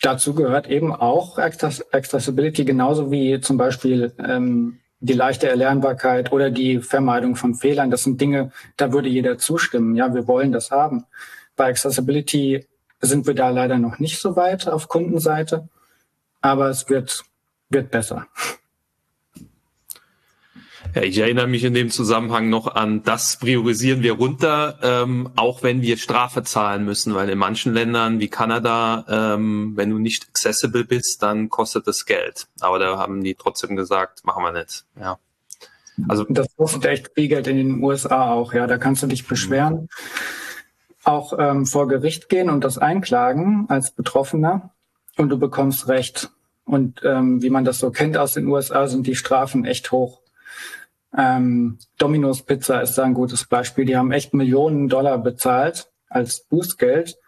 dazu gehört eben auch Accessibility, genauso wie zum Beispiel ähm, die leichte Erlernbarkeit oder die Vermeidung von Fehlern. Das sind Dinge, da würde jeder zustimmen. Ja, wir wollen das haben. Bei Accessibility sind wir da leider noch nicht so weit auf Kundenseite, aber es wird, wird besser. Ja, ich erinnere mich in dem Zusammenhang noch an, das priorisieren wir runter, ähm, auch wenn wir Strafe zahlen müssen, weil in manchen Ländern wie Kanada, ähm, wenn du nicht accessible bist, dann kostet es Geld. Aber da haben die trotzdem gesagt, machen wir nicht. Ja. Also das kostet echt viel Geld in den USA auch. Ja, da kannst du dich beschweren, auch ähm, vor Gericht gehen und das einklagen als Betroffener und du bekommst Recht. Und ähm, wie man das so kennt aus den USA, sind die Strafen echt hoch. Ähm, Domino's Pizza ist da ein gutes Beispiel. Die haben echt Millionen Dollar bezahlt als Bußgeld,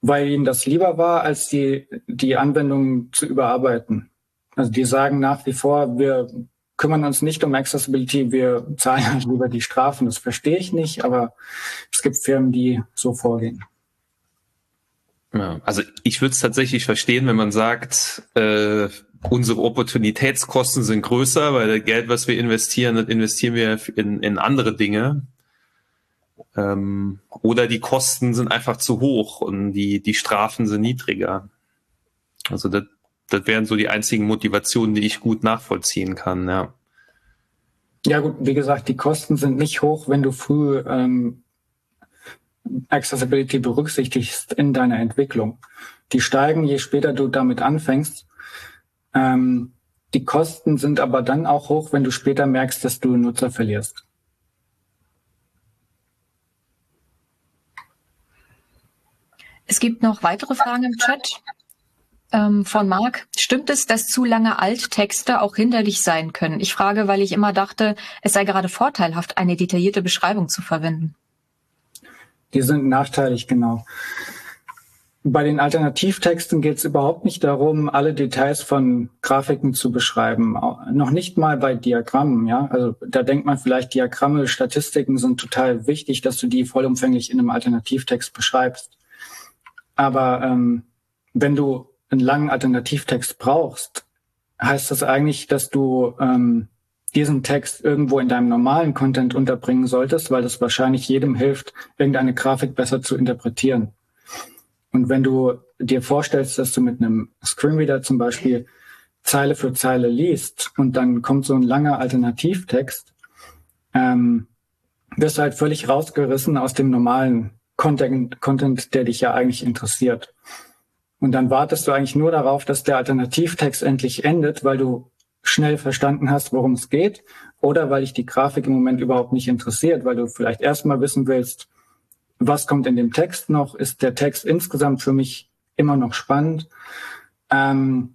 weil ihnen das lieber war, als die, die Anwendung zu überarbeiten. Also die sagen nach wie vor, wir kümmern uns nicht um Accessibility, wir zahlen halt lieber die Strafen. Das verstehe ich nicht, aber es gibt Firmen, die so vorgehen. Ja, also ich würde es tatsächlich verstehen, wenn man sagt, äh, unsere Opportunitätskosten sind größer, weil das Geld, was wir investieren, das investieren wir in, in andere Dinge. Ähm, oder die Kosten sind einfach zu hoch und die, die Strafen sind niedriger. Also das, das wären so die einzigen Motivationen, die ich gut nachvollziehen kann, ja. Ja gut, wie gesagt, die Kosten sind nicht hoch, wenn du früh ähm, Accessibility berücksichtigst in deiner Entwicklung. Die steigen, je später du damit anfängst. Ähm, die Kosten sind aber dann auch hoch, wenn du später merkst, dass du Nutzer verlierst. Es gibt noch weitere Fragen im Chat ähm, von Marc. Stimmt es, dass zu lange Alttexte auch hinderlich sein können? Ich frage, weil ich immer dachte, es sei gerade vorteilhaft, eine detaillierte Beschreibung zu verwenden. Die sind nachteilig, genau. Bei den Alternativtexten geht es überhaupt nicht darum, alle Details von Grafiken zu beschreiben. Noch nicht mal bei Diagrammen, ja. Also da denkt man vielleicht, Diagramme, Statistiken sind total wichtig, dass du die vollumfänglich in einem Alternativtext beschreibst. Aber ähm, wenn du einen langen Alternativtext brauchst, heißt das eigentlich, dass du ähm, diesen Text irgendwo in deinem normalen Content unterbringen solltest, weil das wahrscheinlich jedem hilft, irgendeine Grafik besser zu interpretieren. Und wenn du dir vorstellst, dass du mit einem Screenreader zum Beispiel Zeile für Zeile liest und dann kommt so ein langer Alternativtext, ähm, wirst du halt völlig rausgerissen aus dem normalen Content, Content, der dich ja eigentlich interessiert. Und dann wartest du eigentlich nur darauf, dass der Alternativtext endlich endet, weil du schnell verstanden hast, worum es geht, oder weil dich die Grafik im Moment überhaupt nicht interessiert, weil du vielleicht erstmal wissen willst, was kommt in dem Text noch? Ist der Text insgesamt für mich immer noch spannend? Ähm,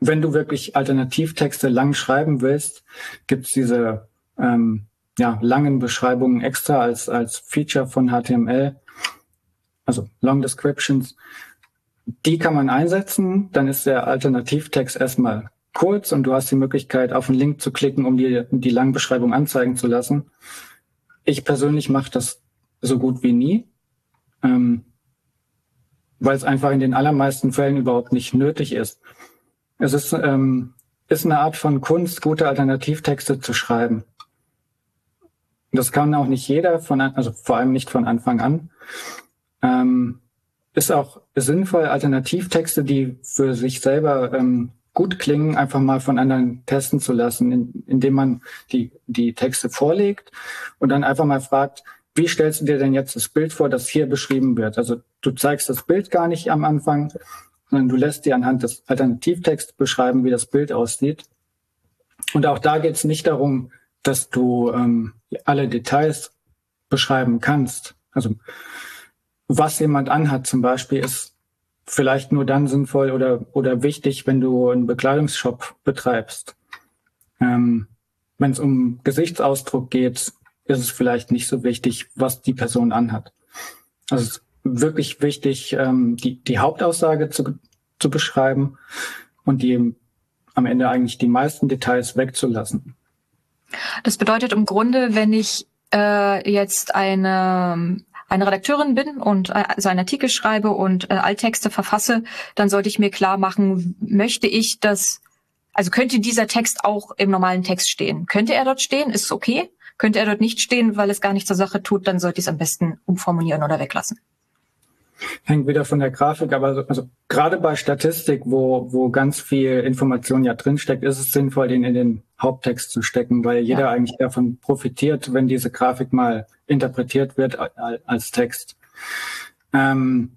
wenn du wirklich Alternativtexte lang schreiben willst, gibt es diese ähm, ja, langen Beschreibungen extra als, als Feature von HTML, also Long Descriptions. Die kann man einsetzen, dann ist der Alternativtext erstmal kurz und du hast die Möglichkeit, auf einen Link zu klicken, um dir die lange Beschreibung anzeigen zu lassen. Ich persönlich mache das so gut wie nie, ähm, weil es einfach in den allermeisten Fällen überhaupt nicht nötig ist. Es ist, ähm, ist eine Art von Kunst, gute Alternativtexte zu schreiben. Das kann auch nicht jeder, von, also vor allem nicht von Anfang an. Ähm, ist auch sinnvoll, Alternativtexte, die für sich selber ähm, gut klingen, einfach mal von anderen testen zu lassen, in, indem man die, die Texte vorlegt und dann einfach mal fragt, wie stellst du dir denn jetzt das Bild vor, das hier beschrieben wird? Also du zeigst das Bild gar nicht am Anfang, sondern du lässt dir anhand des Alternativtexts beschreiben, wie das Bild aussieht. Und auch da geht es nicht darum, dass du ähm, alle Details beschreiben kannst. Also was jemand anhat zum Beispiel ist vielleicht nur dann sinnvoll oder, oder wichtig, wenn du einen Bekleidungsshop betreibst. Ähm, wenn es um Gesichtsausdruck geht, ist es vielleicht nicht so wichtig, was die Person anhat. Also es ist wirklich wichtig, ähm, die, die Hauptaussage zu, zu beschreiben und die am Ende eigentlich die meisten Details wegzulassen. Das bedeutet im Grunde, wenn ich äh, jetzt eine eine Redakteurin bin und äh, also einen Artikel schreibe und äh, Alttexte verfasse, dann sollte ich mir klar machen, möchte ich das, also könnte dieser Text auch im normalen Text stehen? Könnte er dort stehen? Ist okay? Könnte er dort nicht stehen, weil es gar nicht zur Sache tut, dann sollte ich es am besten umformulieren oder weglassen. Hängt wieder von der Grafik, aber also, also gerade bei Statistik, wo, wo ganz viel Information ja drinsteckt, ist es sinnvoll, den in den Haupttext zu stecken, weil jeder ja. eigentlich davon profitiert, wenn diese Grafik mal interpretiert wird als Text. Ähm,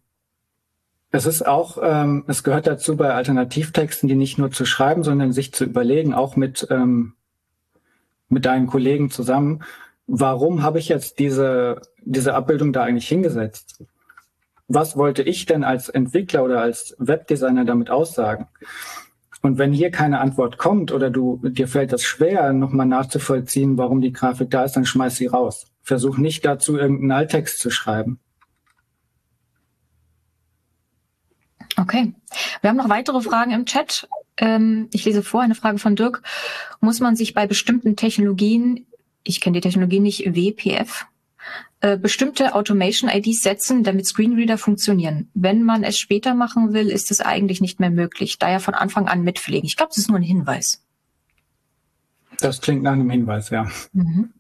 es ist auch, ähm, es gehört dazu bei Alternativtexten, die nicht nur zu schreiben, sondern sich zu überlegen, auch mit, ähm, mit deinen Kollegen zusammen, warum habe ich jetzt diese, diese Abbildung da eigentlich hingesetzt? was wollte ich denn als Entwickler oder als Webdesigner damit aussagen? Und wenn hier keine Antwort kommt oder du dir fällt das schwer, nochmal nachzuvollziehen, warum die Grafik da ist, dann schmeiß sie raus. Versuch nicht dazu irgendeinen Alttext zu schreiben. Okay. Wir haben noch weitere Fragen im Chat. Ähm, ich lese vor, eine Frage von Dirk. Muss man sich bei bestimmten Technologien, ich kenne die Technologie nicht, WPF, äh, bestimmte Automation-IDs setzen, damit Screenreader funktionieren. Wenn man es später machen will, ist es eigentlich nicht mehr möglich. Daher von Anfang an mitpflegen. Ich glaube, das ist nur ein Hinweis. Das klingt nach einem Hinweis, ja. Mhm.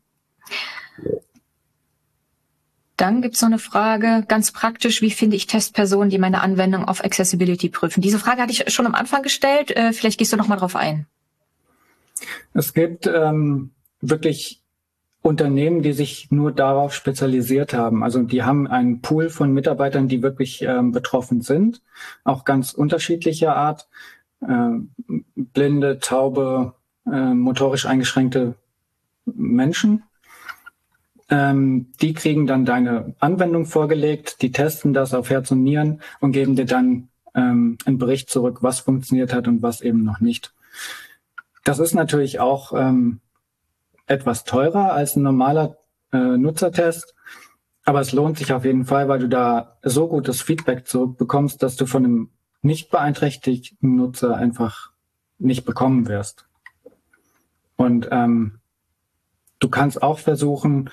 Dann gibt es noch eine Frage, ganz praktisch, wie finde ich Testpersonen, die meine Anwendung auf Accessibility prüfen? Diese Frage hatte ich schon am Anfang gestellt. Äh, vielleicht gehst du noch mal drauf ein. Es gibt ähm, wirklich Unternehmen, die sich nur darauf spezialisiert haben. Also die haben einen Pool von Mitarbeitern, die wirklich ähm, betroffen sind, auch ganz unterschiedlicher Art. Äh, blinde, taube, äh, motorisch eingeschränkte Menschen. Ähm, die kriegen dann deine Anwendung vorgelegt, die testen das auf Herz und Nieren und geben dir dann ähm, einen Bericht zurück, was funktioniert hat und was eben noch nicht. Das ist natürlich auch ähm, etwas teurer als ein normaler äh, Nutzertest. Aber es lohnt sich auf jeden Fall, weil du da so gutes Feedback zurückbekommst, dass du von einem nicht beeinträchtigten Nutzer einfach nicht bekommen wirst. Und ähm, du kannst auch versuchen,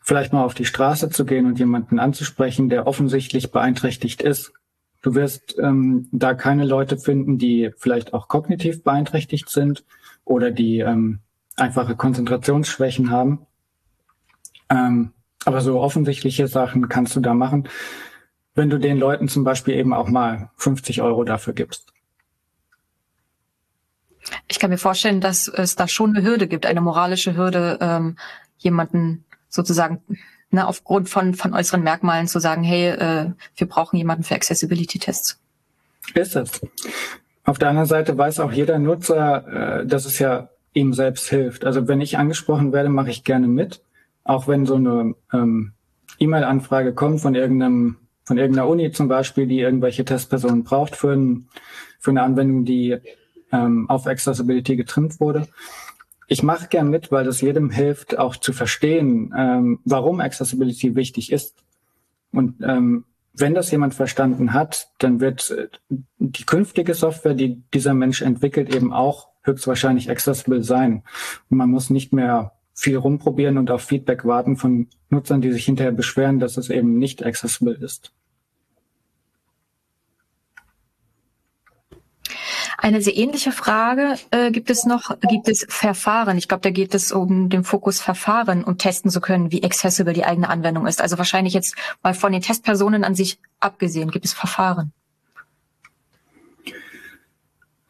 vielleicht mal auf die Straße zu gehen und jemanden anzusprechen, der offensichtlich beeinträchtigt ist. Du wirst ähm, da keine Leute finden, die vielleicht auch kognitiv beeinträchtigt sind oder die ähm, einfache Konzentrationsschwächen haben. Ähm, aber so offensichtliche Sachen kannst du da machen, wenn du den Leuten zum Beispiel eben auch mal 50 Euro dafür gibst. Ich kann mir vorstellen, dass es da schon eine Hürde gibt, eine moralische Hürde, ähm, jemanden sozusagen ne, aufgrund von, von äußeren Merkmalen zu sagen, hey, äh, wir brauchen jemanden für Accessibility-Tests. Ist es. Auf der anderen Seite weiß auch jeder Nutzer, äh, dass es ja ihm selbst hilft. Also wenn ich angesprochen werde, mache ich gerne mit, auch wenn so eine ähm, E-Mail-Anfrage kommt von irgendeinem von irgendeiner Uni zum Beispiel, die irgendwelche Testpersonen braucht für, ein, für eine Anwendung, die ähm, auf Accessibility getrimmt wurde. Ich mache gern mit, weil das jedem hilft, auch zu verstehen, ähm, warum Accessibility wichtig ist. Und ähm, wenn das jemand verstanden hat, dann wird äh, die künftige Software, die dieser Mensch entwickelt, eben auch höchstwahrscheinlich accessible sein. Und man muss nicht mehr viel rumprobieren und auf Feedback warten von Nutzern, die sich hinterher beschweren, dass es eben nicht accessible ist. Eine sehr ähnliche Frage äh, gibt es noch, gibt es Verfahren? Ich glaube, da geht es um den Fokus Verfahren, um testen zu können, wie accessible die eigene Anwendung ist. Also wahrscheinlich jetzt mal von den Testpersonen an sich abgesehen, gibt es Verfahren?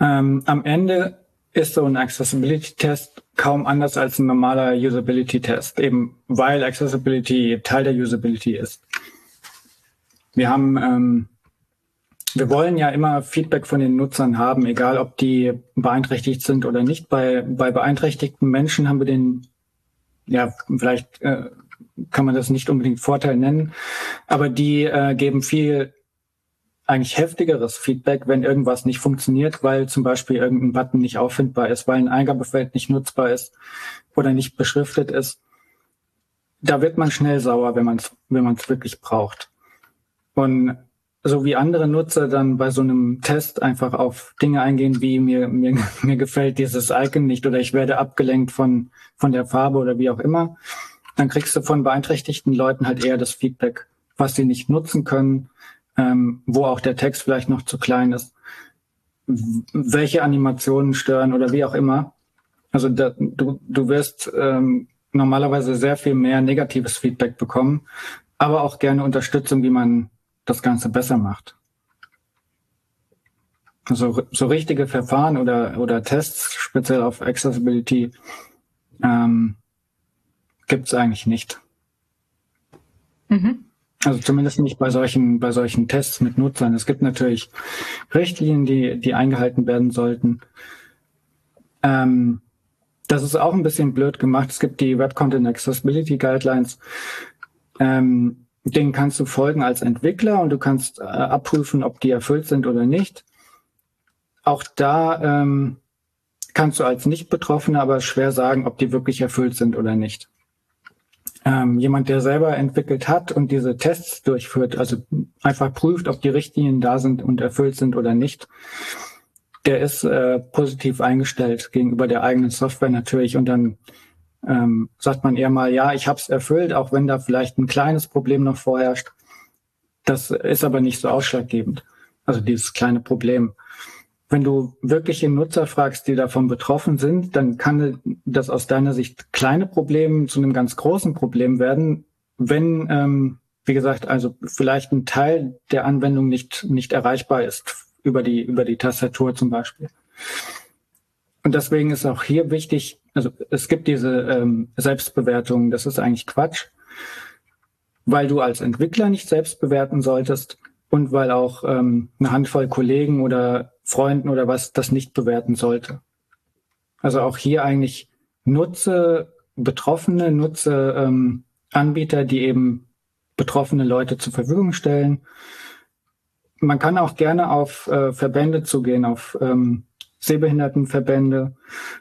Ähm, am Ende ist so ein Accessibility-Test kaum anders als ein normaler Usability-Test, eben weil Accessibility Teil der Usability ist. Wir haben ähm, wir wollen ja immer Feedback von den Nutzern haben, egal ob die beeinträchtigt sind oder nicht. Bei, bei beeinträchtigten Menschen haben wir den, ja, vielleicht äh, kann man das nicht unbedingt Vorteil nennen, aber die äh, geben viel eigentlich heftigeres Feedback, wenn irgendwas nicht funktioniert, weil zum Beispiel irgendein Button nicht auffindbar ist, weil ein Eingabefeld nicht nutzbar ist oder nicht beschriftet ist. Da wird man schnell sauer, wenn man es wenn man's wirklich braucht. Und so wie andere Nutzer dann bei so einem Test einfach auf Dinge eingehen, wie mir, mir, mir gefällt dieses Icon nicht oder ich werde abgelenkt von, von der Farbe oder wie auch immer, dann kriegst du von beeinträchtigten Leuten halt eher das Feedback, was sie nicht nutzen können, ähm, wo auch der Text vielleicht noch zu klein ist, welche Animationen stören oder wie auch immer. Also da, du, du wirst ähm, normalerweise sehr viel mehr negatives Feedback bekommen, aber auch gerne Unterstützung, wie man das Ganze besser macht. Also so richtige Verfahren oder, oder Tests speziell auf Accessibility ähm, gibt es eigentlich nicht. Mhm. Also zumindest nicht bei solchen, bei solchen Tests mit Nutzern. Es gibt natürlich Richtlinien, die, die eingehalten werden sollten. Ähm, das ist auch ein bisschen blöd gemacht. Es gibt die Web Content Accessibility Guidelines. Ähm, denen kannst du folgen als Entwickler und du kannst äh, abprüfen, ob die erfüllt sind oder nicht. Auch da ähm, kannst du als Nicht-Betroffener aber schwer sagen, ob die wirklich erfüllt sind oder nicht ähm, jemand, der selber entwickelt hat und diese Tests durchführt, also einfach prüft, ob die Richtlinien da sind und erfüllt sind oder nicht, der ist äh, positiv eingestellt gegenüber der eigenen Software natürlich und dann ähm, sagt man eher mal, ja, ich habe es erfüllt, auch wenn da vielleicht ein kleines Problem noch vorherrscht. Das ist aber nicht so ausschlaggebend. Also dieses kleine Problem wenn du wirkliche Nutzer fragst, die davon betroffen sind, dann kann das aus deiner Sicht kleine Probleme zu einem ganz großen Problem werden, wenn, ähm, wie gesagt, also vielleicht ein Teil der Anwendung nicht, nicht erreichbar ist über die, über die Tastatur zum Beispiel. Und deswegen ist auch hier wichtig, also es gibt diese ähm, Selbstbewertung, das ist eigentlich Quatsch, weil du als Entwickler nicht selbst bewerten solltest und weil auch ähm, eine Handvoll Kollegen oder Freunden oder was das nicht bewerten sollte. Also auch hier eigentlich nutze Betroffene, nutze ähm, Anbieter, die eben betroffene Leute zur Verfügung stellen. Man kann auch gerne auf äh, Verbände zugehen, auf ähm, Sehbehindertenverbände,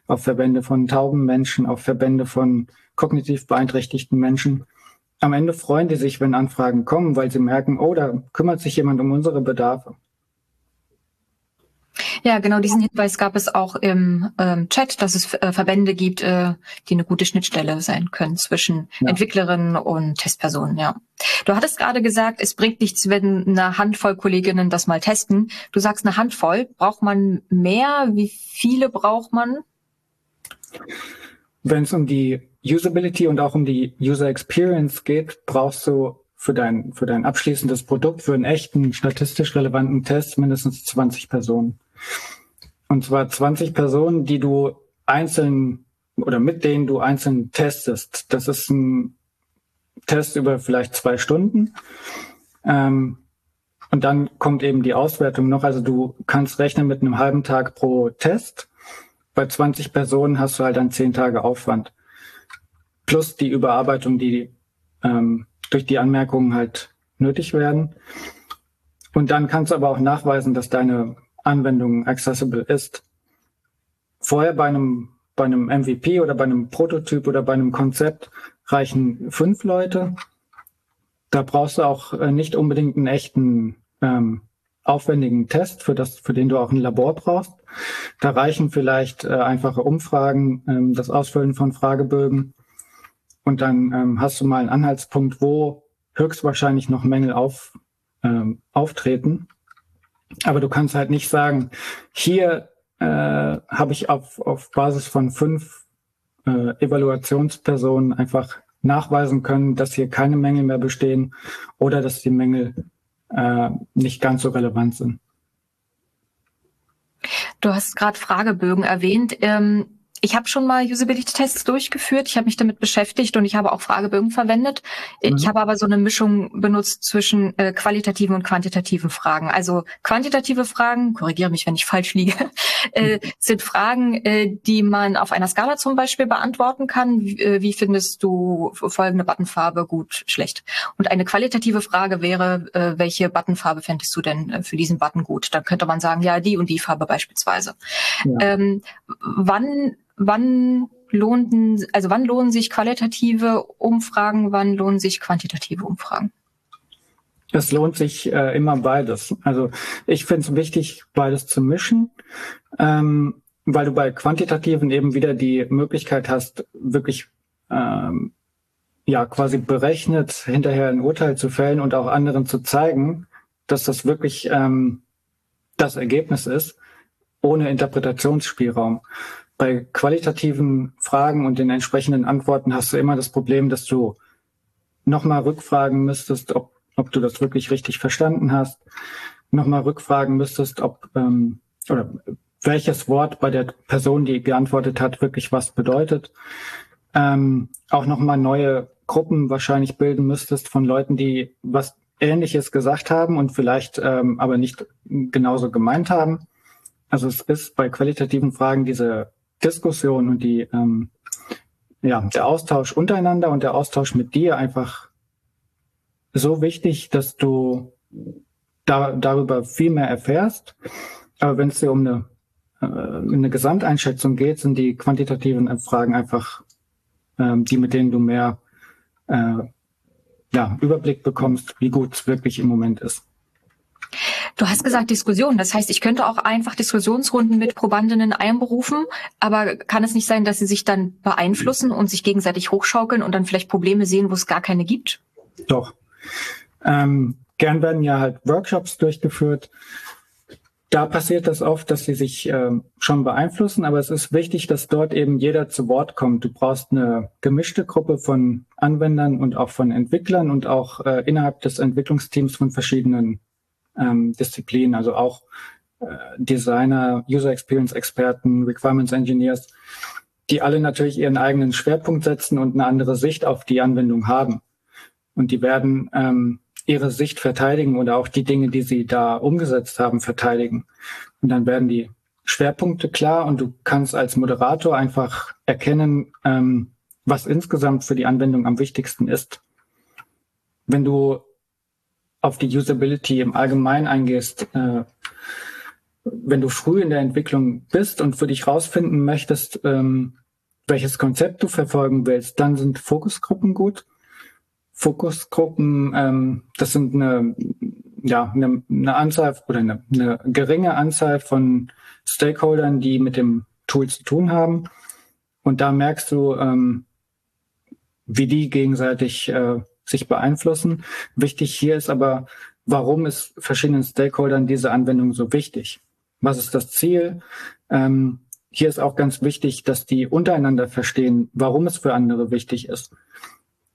auf Verbände von tauben Menschen, auf Verbände von kognitiv beeinträchtigten Menschen. Am Ende freuen die sich, wenn Anfragen kommen, weil sie merken, oh, da kümmert sich jemand um unsere Bedarfe. Ja, genau diesen Hinweis gab es auch im ähm, Chat, dass es äh, Verbände gibt, äh, die eine gute Schnittstelle sein können zwischen ja. Entwicklerinnen und Testpersonen. Ja, du hattest gerade gesagt, es bringt nichts, wenn eine Handvoll Kolleginnen das mal testen. Du sagst eine Handvoll. Braucht man mehr? Wie viele braucht man? Wenn es um die Usability und auch um die User Experience geht, brauchst du für dein, für dein abschließendes Produkt, für einen echten statistisch relevanten Test mindestens 20 Personen. Und zwar 20 Personen, die du einzeln oder mit denen du einzeln testest. Das ist ein Test über vielleicht zwei Stunden. Ähm, und dann kommt eben die Auswertung noch. Also du kannst rechnen mit einem halben Tag pro Test. Bei 20 Personen hast du halt dann zehn Tage Aufwand. Plus die Überarbeitung, die ähm, durch die Anmerkungen halt nötig werden. Und dann kannst du aber auch nachweisen, dass deine Anwendung accessible ist. Vorher bei einem, bei einem MVP oder bei einem Prototyp oder bei einem Konzept reichen fünf Leute. Da brauchst du auch äh, nicht unbedingt einen echten ähm, aufwendigen Test, für, das, für den du auch ein Labor brauchst. Da reichen vielleicht äh, einfache Umfragen, ähm, das Ausfüllen von Fragebögen. Und dann ähm, hast du mal einen Anhaltspunkt, wo höchstwahrscheinlich noch Mängel auf, ähm, auftreten. Aber du kannst halt nicht sagen, hier äh, habe ich auf, auf Basis von fünf äh, Evaluationspersonen einfach nachweisen können, dass hier keine Mängel mehr bestehen oder dass die Mängel äh, nicht ganz so relevant sind. Du hast gerade Fragebögen erwähnt. Ähm, Ich habe schon mal Usability-Tests durchgeführt. Ich habe mich damit beschäftigt und ich habe auch Fragebögen verwendet. Mhm. Ich habe aber so eine Mischung benutzt zwischen äh, qualitativen und quantitativen Fragen. Also quantitative Fragen, korrigiere mich, wenn ich falsch liege, äh, mhm. sind Fragen, äh, die man auf einer Skala zum Beispiel beantworten kann. Wie, äh, wie findest du folgende Buttonfarbe gut, schlecht? Und eine qualitative Frage wäre, äh, welche Buttonfarbe fändest du denn äh, für diesen Button gut? Dann könnte man sagen, ja, die und die Farbe beispielsweise. Ja. Ähm, wann wann lohnen, also wann lohnen sich qualitative Umfragen, wann lohnen sich quantitative Umfragen? Es lohnt sich äh, immer beides. Also ich finde es wichtig, beides zu mischen, ähm, weil du bei quantitativen eben wieder die Möglichkeit hast, wirklich ähm, ja quasi berechnet hinterher ein Urteil zu fällen und auch anderen zu zeigen, dass das wirklich ähm, das Ergebnis ist, ohne Interpretationsspielraum bei qualitativen Fragen und den entsprechenden Antworten hast du immer das Problem, dass du nochmal rückfragen müsstest, ob, ob du das wirklich richtig verstanden hast, nochmal rückfragen müsstest, ob ähm, oder welches Wort bei der Person, die geantwortet hat, wirklich was bedeutet. Ähm, auch nochmal neue Gruppen wahrscheinlich bilden müsstest von Leuten, die was Ähnliches gesagt haben und vielleicht ähm, aber nicht genauso gemeint haben. Also es ist bei qualitativen Fragen diese Diskussion und die, ähm, ja, der Austausch untereinander und der Austausch mit dir einfach so wichtig, dass du da, darüber viel mehr erfährst. Aber wenn es dir um eine, äh, eine Gesamteinschätzung geht, sind die quantitativen Fragen einfach ähm, die, mit denen du mehr äh, ja, Überblick bekommst, wie gut es wirklich im Moment ist. Du hast gesagt Diskussion. Das heißt, ich könnte auch einfach Diskussionsrunden mit Probandinnen einberufen, aber kann es nicht sein, dass sie sich dann beeinflussen und sich gegenseitig hochschaukeln und dann vielleicht Probleme sehen, wo es gar keine gibt? Doch. Ähm, gern werden ja halt Workshops durchgeführt. Da passiert das oft, dass sie sich ähm, schon beeinflussen, aber es ist wichtig, dass dort eben jeder zu Wort kommt. Du brauchst eine gemischte Gruppe von Anwendern und auch von Entwicklern und auch äh, innerhalb des Entwicklungsteams von verschiedenen ähm, Disziplinen, also auch äh, Designer, User Experience Experten, Requirements Engineers, die alle natürlich ihren eigenen Schwerpunkt setzen und eine andere Sicht auf die Anwendung haben. Und die werden ähm, ihre Sicht verteidigen oder auch die Dinge, die sie da umgesetzt haben, verteidigen. Und dann werden die Schwerpunkte klar und du kannst als Moderator einfach erkennen, ähm, was insgesamt für die Anwendung am wichtigsten ist. Wenn du auf die Usability im Allgemeinen eingehst, äh, wenn du früh in der Entwicklung bist und für dich rausfinden möchtest, ähm, welches Konzept du verfolgen willst, dann sind Fokusgruppen gut. Fokusgruppen, ähm, das sind eine, ja, eine, eine Anzahl oder eine, eine geringe Anzahl von Stakeholdern, die mit dem Tool zu tun haben. Und da merkst du, ähm, wie die gegenseitig äh, sich beeinflussen. Wichtig hier ist aber, warum ist verschiedenen Stakeholdern diese Anwendung so wichtig? Was ist das Ziel? Ähm, hier ist auch ganz wichtig, dass die untereinander verstehen, warum es für andere wichtig ist.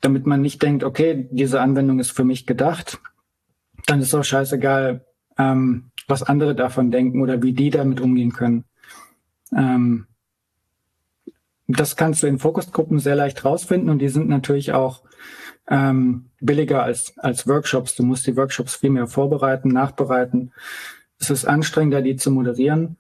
Damit man nicht denkt, okay, diese Anwendung ist für mich gedacht, dann ist auch scheißegal, ähm, was andere davon denken oder wie die damit umgehen können. Ähm, das kannst du in Fokusgruppen sehr leicht rausfinden und die sind natürlich auch ähm, billiger als, als Workshops. Du musst die Workshops viel mehr vorbereiten, nachbereiten. Es ist anstrengender, die zu moderieren.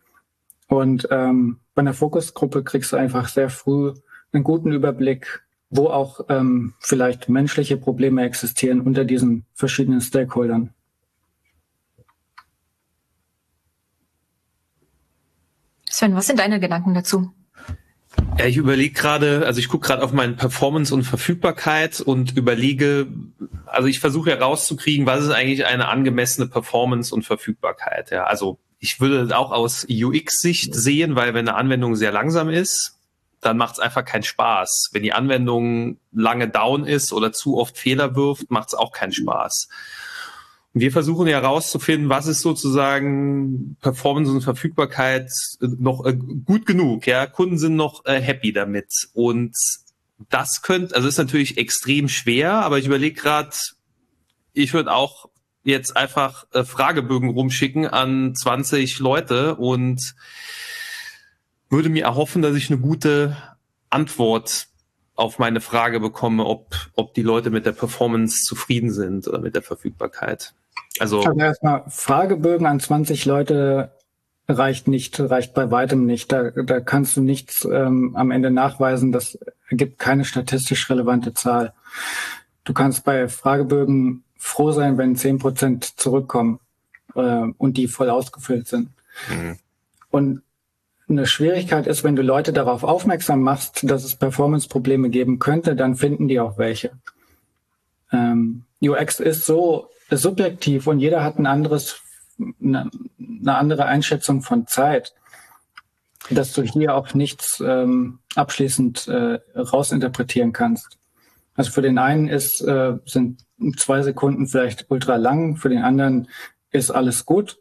Und ähm, bei einer Fokusgruppe kriegst du einfach sehr früh einen guten Überblick, wo auch ähm, vielleicht menschliche Probleme existieren unter diesen verschiedenen Stakeholdern. Sven, was sind deine Gedanken dazu? Ja, ich überlege gerade, also ich gucke gerade auf meine Performance und Verfügbarkeit und überlege, also ich versuche herauszukriegen, was ist eigentlich eine angemessene Performance und Verfügbarkeit. Ja, also ich würde auch aus UX-Sicht sehen, weil wenn eine Anwendung sehr langsam ist, dann macht es einfach keinen Spaß. Wenn die Anwendung lange down ist oder zu oft Fehler wirft, macht es auch keinen Spaß. Wir versuchen ja herauszufinden, was ist sozusagen Performance und Verfügbarkeit noch äh, gut genug. Ja, Kunden sind noch äh, happy damit. Und das könnte, also ist natürlich extrem schwer, aber ich überlege gerade, ich würde auch jetzt einfach äh, Fragebögen rumschicken an 20 Leute und würde mir erhoffen, dass ich eine gute Antwort auf meine Frage bekomme, ob, ob die Leute mit der Performance zufrieden sind oder mit der Verfügbarkeit. Also, also erstmal Fragebögen an 20 Leute reicht nicht, reicht bei weitem nicht. Da, da kannst du nichts ähm, am Ende nachweisen. Das ergibt keine statistisch relevante Zahl. Du kannst bei Fragebögen froh sein, wenn 10 Prozent zurückkommen äh, und die voll ausgefüllt sind. Mhm. Und eine Schwierigkeit ist, wenn du Leute darauf aufmerksam machst, dass es Performance-Probleme geben könnte, dann finden die auch welche. Ähm, UX ist so subjektiv und jeder hat ein anderes, eine, eine andere Einschätzung von Zeit, dass du hier auch nichts ähm, abschließend äh, rausinterpretieren kannst. Also für den einen ist, äh, sind zwei Sekunden vielleicht ultra lang, für den anderen ist alles gut,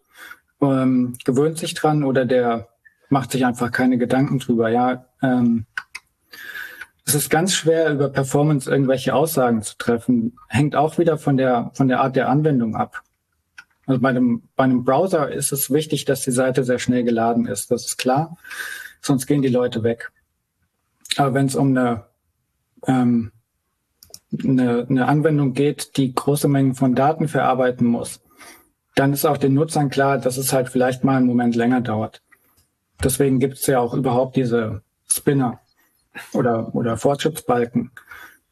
ähm, gewöhnt sich dran oder der macht sich einfach keine Gedanken drüber. Ja, ähm, es ist ganz schwer, über Performance irgendwelche Aussagen zu treffen. Hängt auch wieder von der, von der Art der Anwendung ab. Also bei einem, bei einem Browser ist es wichtig, dass die Seite sehr schnell geladen ist. Das ist klar. Sonst gehen die Leute weg. Aber wenn es um eine, ähm, eine, eine Anwendung geht, die große Mengen von Daten verarbeiten muss, dann ist auch den Nutzern klar, dass es halt vielleicht mal einen Moment länger dauert. Deswegen gibt es ja auch überhaupt diese Spinner oder, oder Fortschrittsbalken.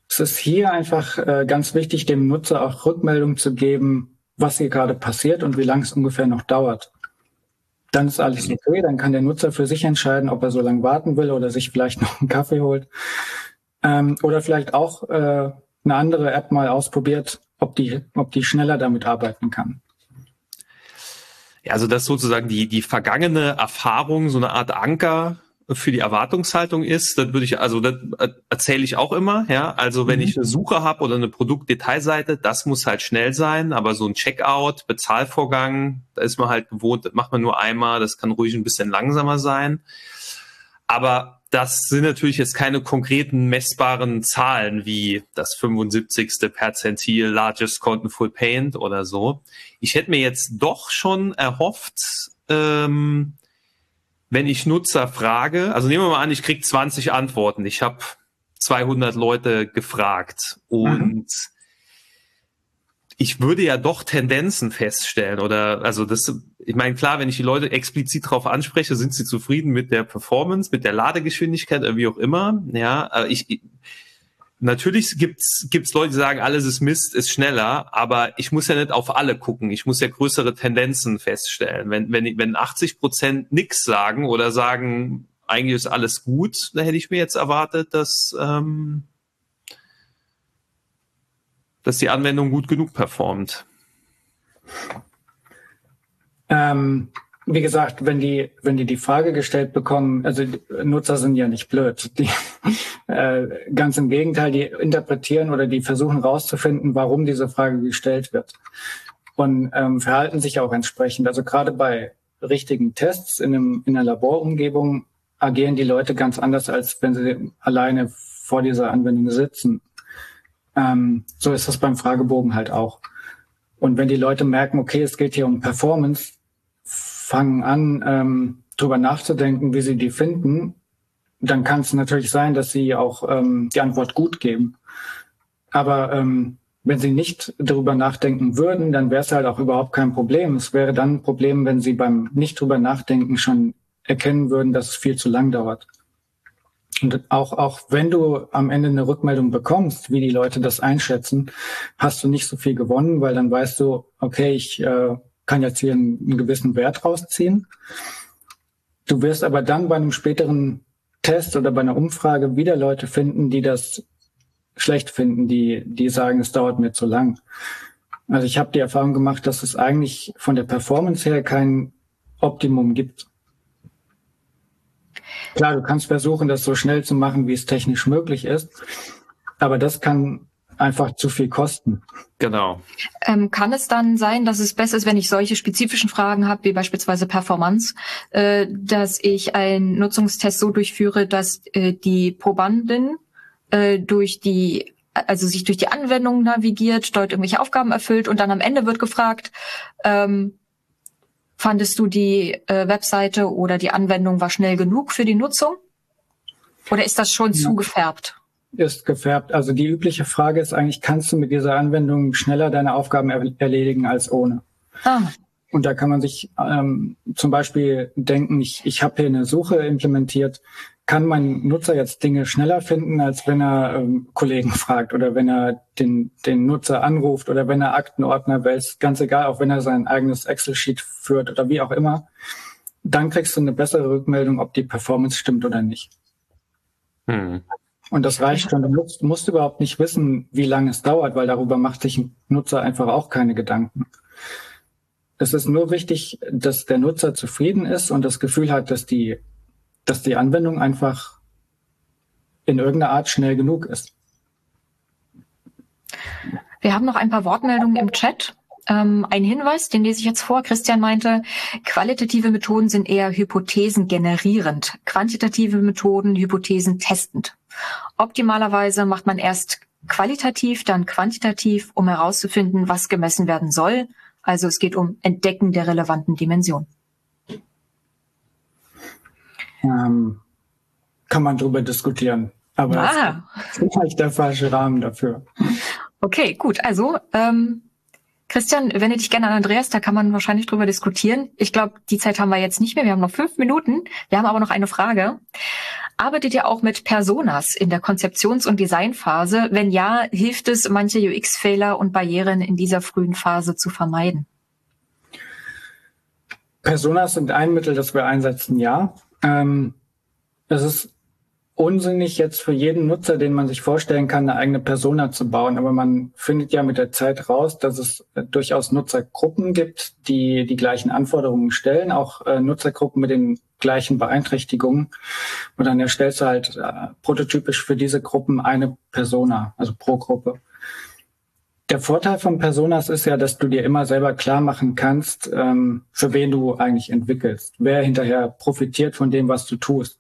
Es ist hier einfach äh, ganz wichtig, dem Nutzer auch Rückmeldung zu geben, was hier gerade passiert und wie lange es ungefähr noch dauert. Dann ist alles okay, dann kann der Nutzer für sich entscheiden, ob er so lange warten will oder sich vielleicht noch einen Kaffee holt. Ähm, oder vielleicht auch äh, eine andere App mal ausprobiert, ob die, ob die schneller damit arbeiten kann. Ja, also das sozusagen die, die vergangene Erfahrung, so eine Art Anker für die Erwartungshaltung ist, dann würde ich, also das erzähle ich auch immer, ja. Also wenn mhm. ich eine Suche habe oder eine Produktdetailseite, das muss halt schnell sein, aber so ein Checkout, Bezahlvorgang, da ist man halt gewohnt, das macht man nur einmal, das kann ruhig ein bisschen langsamer sein. Aber das sind natürlich jetzt keine konkreten messbaren Zahlen wie das 75. Perzentil Largest Contentful Paint oder so. Ich hätte mir jetzt doch schon erhofft, ähm, wenn ich Nutzer frage, also nehmen wir mal an, ich krieg 20 Antworten. Ich habe 200 Leute gefragt und mhm ich würde ja doch Tendenzen feststellen oder also das, ich meine klar, wenn ich die Leute explizit darauf anspreche, sind sie zufrieden mit der Performance, mit der Ladegeschwindigkeit oder wie auch immer. Ja, ich natürlich gibt's gibt's Leute, die sagen, alles ist Mist, ist schneller, aber ich muss ja nicht auf alle gucken. Ich muss ja größere Tendenzen feststellen. Wenn wenn wenn 80 Prozent nix sagen oder sagen, eigentlich ist alles gut, dann hätte ich mir jetzt erwartet, dass ähm, dass die Anwendung gut genug performt? Ähm, wie gesagt, wenn die, wenn die die Frage gestellt bekommen, also Nutzer sind ja nicht blöd. Die, äh, ganz im Gegenteil, die interpretieren oder die versuchen rauszufinden, warum diese Frage gestellt wird. Und ähm, verhalten sich auch entsprechend. Also gerade bei richtigen Tests in, einem, in einer Laborumgebung agieren die Leute ganz anders, als wenn sie alleine vor dieser Anwendung sitzen. Ähm, so ist das beim Fragebogen halt auch. Und wenn die Leute merken, okay, es geht hier um Performance, fangen an, ähm, drüber nachzudenken, wie sie die finden, dann kann es natürlich sein, dass sie auch ähm, die Antwort gut geben. Aber ähm, wenn sie nicht darüber nachdenken würden, dann wäre es halt auch überhaupt kein Problem. Es wäre dann ein Problem, wenn sie beim nicht drüber nachdenken schon erkennen würden, dass es viel zu lang dauert. Und auch, auch wenn du am Ende eine Rückmeldung bekommst, wie die Leute das einschätzen, hast du nicht so viel gewonnen, weil dann weißt du, okay, ich äh, kann jetzt hier einen, einen gewissen Wert rausziehen. Du wirst aber dann bei einem späteren Test oder bei einer Umfrage wieder Leute finden, die das schlecht finden, die, die sagen, es dauert mir zu lang. Also ich habe die Erfahrung gemacht, dass es eigentlich von der Performance her kein Optimum gibt. Klar, du kannst versuchen, das so schnell zu machen, wie es technisch möglich ist. Aber das kann einfach zu viel kosten. Genau. Ähm, kann es dann sein, dass es besser ist, wenn ich solche spezifischen Fragen habe, wie beispielsweise Performance, äh, dass ich einen Nutzungstest so durchführe, dass äh, die Probandin äh, durch die also sich durch die Anwendung navigiert, dort irgendwelche Aufgaben erfüllt und dann am Ende wird gefragt, ähm, Fandest du die äh, Webseite oder die Anwendung war schnell genug für die Nutzung? Oder ist das schon ja. zu gefärbt? Ist gefärbt. Also die übliche Frage ist eigentlich, kannst du mit dieser Anwendung schneller deine Aufgaben er erledigen als ohne? Ah. Und da kann man sich ähm, zum Beispiel denken, ich, ich habe hier eine Suche implementiert, kann mein Nutzer jetzt Dinge schneller finden, als wenn er ähm, Kollegen fragt oder wenn er den, den Nutzer anruft oder wenn er Aktenordner wälzt, ganz egal, auch wenn er sein eigenes Excel-Sheet führt oder wie auch immer, dann kriegst du eine bessere Rückmeldung, ob die Performance stimmt oder nicht. Hm. Und das reicht schon. Du musst, musst überhaupt nicht wissen, wie lange es dauert, weil darüber macht sich ein Nutzer einfach auch keine Gedanken. Es ist nur wichtig, dass der Nutzer zufrieden ist und das Gefühl hat, dass die dass die Anwendung einfach in irgendeiner Art schnell genug ist. Wir haben noch ein paar Wortmeldungen im Chat. Ähm, ein Hinweis, den lese ich jetzt vor. Christian meinte, qualitative Methoden sind eher Hypothesen generierend, quantitative Methoden Hypothesen testend. Optimalerweise macht man erst qualitativ, dann quantitativ, um herauszufinden, was gemessen werden soll. Also es geht um Entdecken der relevanten Dimension ähm, kann man darüber diskutieren. Aber ah. ist vielleicht der falsche Rahmen dafür. Okay, gut. Also, ähm, Christian, wende dich gerne an Andreas, da kann man wahrscheinlich drüber diskutieren. Ich glaube, die Zeit haben wir jetzt nicht mehr. Wir haben noch fünf Minuten. Wir haben aber noch eine Frage. Arbeitet ihr auch mit Personas in der Konzeptions- und Designphase? Wenn ja, hilft es, manche UX-Fehler und Barrieren in dieser frühen Phase zu vermeiden? Personas sind ein Mittel, das wir einsetzen, ja. Ähm, ist unsinnig, jetzt für jeden Nutzer, den man sich vorstellen kann, eine eigene Persona zu bauen. Aber man findet ja mit der Zeit raus, dass es äh, durchaus Nutzergruppen gibt, die die gleichen Anforderungen stellen, auch äh, Nutzergruppen mit den gleichen Beeinträchtigungen. Und dann erstellst du halt äh, prototypisch für diese Gruppen eine Persona, also pro Gruppe. Der Vorteil von Personas ist ja, dass du dir immer selber klar machen kannst, ähm, für wen du eigentlich entwickelst, wer hinterher profitiert von dem, was du tust.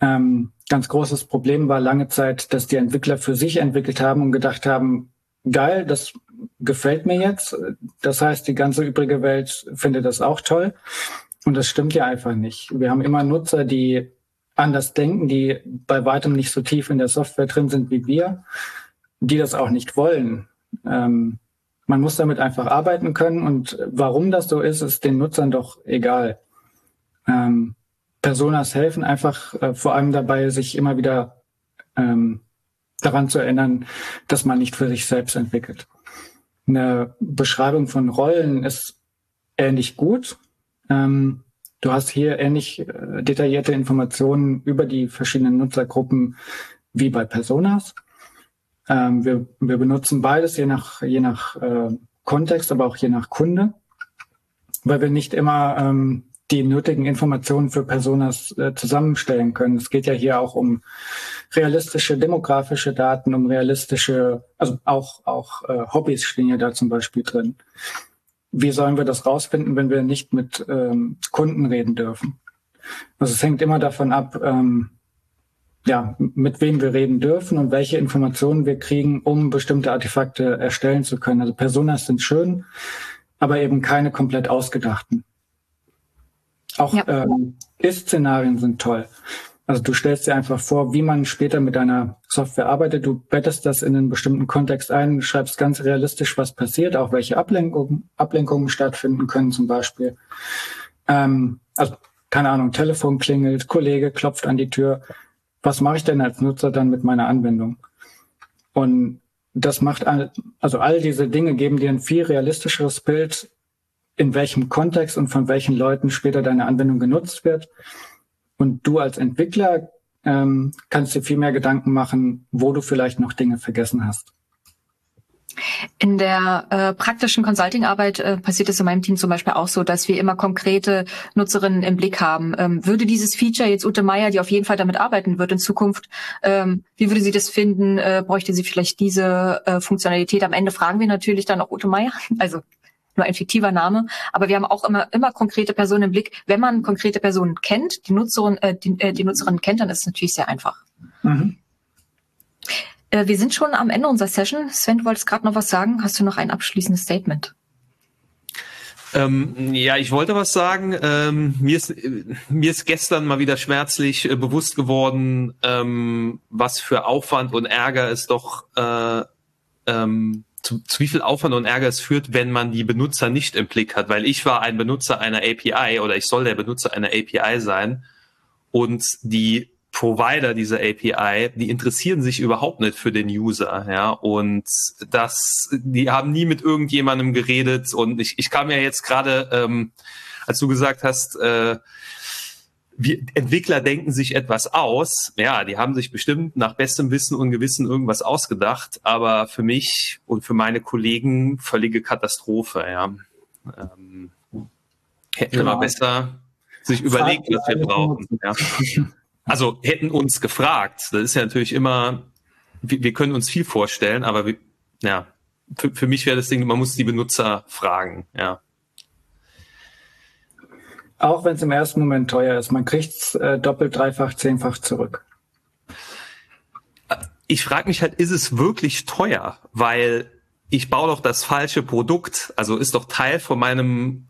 Ähm, ganz großes Problem war lange Zeit, dass die Entwickler für sich entwickelt haben und gedacht haben, geil, das gefällt mir jetzt. Das heißt, die ganze übrige Welt findet das auch toll. Und das stimmt ja einfach nicht. Wir haben immer Nutzer, die anders denken, die bei weitem nicht so tief in der Software drin sind wie wir, die das auch nicht wollen. Ähm, man muss damit einfach arbeiten können und warum das so ist, ist den Nutzern doch egal. Ähm, Personas helfen einfach äh, vor allem dabei, sich immer wieder ähm, daran zu erinnern, dass man nicht für sich selbst entwickelt. Eine Beschreibung von Rollen ist ähnlich gut. Ähm, du hast hier ähnlich äh, detaillierte Informationen über die verschiedenen Nutzergruppen wie bei Personas. Ähm, wir, wir benutzen beides je nach, je nach äh, Kontext, aber auch je nach Kunde, weil wir nicht immer ähm, die nötigen Informationen für Personas äh, zusammenstellen können. Es geht ja hier auch um realistische demografische Daten, um realistische, also auch, auch äh, Hobbys stehen ja da zum Beispiel drin. Wie sollen wir das rausfinden, wenn wir nicht mit ähm, Kunden reden dürfen? Also es hängt immer davon ab, ähm, ja, mit wem wir reden dürfen und welche Informationen wir kriegen, um bestimmte Artefakte erstellen zu können. Also Personas sind schön, aber eben keine komplett ausgedachten. Auch ja. ähm, Ist-Szenarien sind toll. Also du stellst dir einfach vor, wie man später mit deiner Software arbeitet. Du bettest das in einen bestimmten Kontext ein, schreibst ganz realistisch, was passiert, auch welche Ablenkungen, Ablenkungen stattfinden können zum Beispiel. Ähm, also keine Ahnung, Telefon klingelt, Kollege klopft an die Tür was mache ich denn als Nutzer dann mit meiner Anwendung? Und das macht, all, also all diese Dinge geben dir ein viel realistischeres Bild, in welchem Kontext und von welchen Leuten später deine Anwendung genutzt wird. Und du als Entwickler ähm, kannst dir viel mehr Gedanken machen, wo du vielleicht noch Dinge vergessen hast. In der äh, praktischen Consulting-Arbeit äh, passiert es in meinem Team zum Beispiel auch so, dass wir immer konkrete Nutzerinnen im Blick haben. Ähm, würde dieses Feature jetzt Ute Meier, die auf jeden Fall damit arbeiten wird in Zukunft, ähm, wie würde sie das finden? Äh, bräuchte sie vielleicht diese äh, Funktionalität? Am Ende fragen wir natürlich dann auch Ute Meier, also nur ein fiktiver Name, aber wir haben auch immer immer konkrete Personen im Blick. Wenn man konkrete Personen kennt, die Nutzerin, äh, die, äh, die Nutzerin kennt, dann ist es natürlich sehr einfach. Mhm. Äh, wir sind schon am Ende unserer Session. Sven, du wolltest gerade noch was sagen. Hast du noch ein abschließendes Statement? Ähm, ja, ich wollte was sagen. Ähm, mir, ist, mir ist gestern mal wieder schmerzlich äh, bewusst geworden, ähm, was für Aufwand und Ärger es doch, äh, ähm, zu, zu wie viel Aufwand und Ärger es führt, wenn man die Benutzer nicht im Blick hat. Weil ich war ein Benutzer einer API oder ich soll der Benutzer einer API sein. Und die Provider dieser API, die interessieren sich überhaupt nicht für den User, ja, und das, die haben nie mit irgendjemandem geredet. Und ich, ich kam ja jetzt gerade, ähm, als du gesagt hast, äh, wir Entwickler denken sich etwas aus. Ja, die haben sich bestimmt nach bestem Wissen und Gewissen irgendwas ausgedacht, aber für mich und für meine Kollegen völlige Katastrophe, ja. Ähm, hätten wir mal besser sich überlegt, was wir brauchen. Ja. Also hätten uns gefragt, das ist ja natürlich immer, wir, wir können uns viel vorstellen, aber wir, ja, für, für mich wäre das Ding, man muss die Benutzer fragen, ja. Auch wenn es im ersten Moment teuer ist, man kriegt es äh, doppelt, dreifach, zehnfach zurück. Ich frage mich halt, ist es wirklich teuer? Weil ich baue doch das falsche Produkt, also ist doch Teil von meinem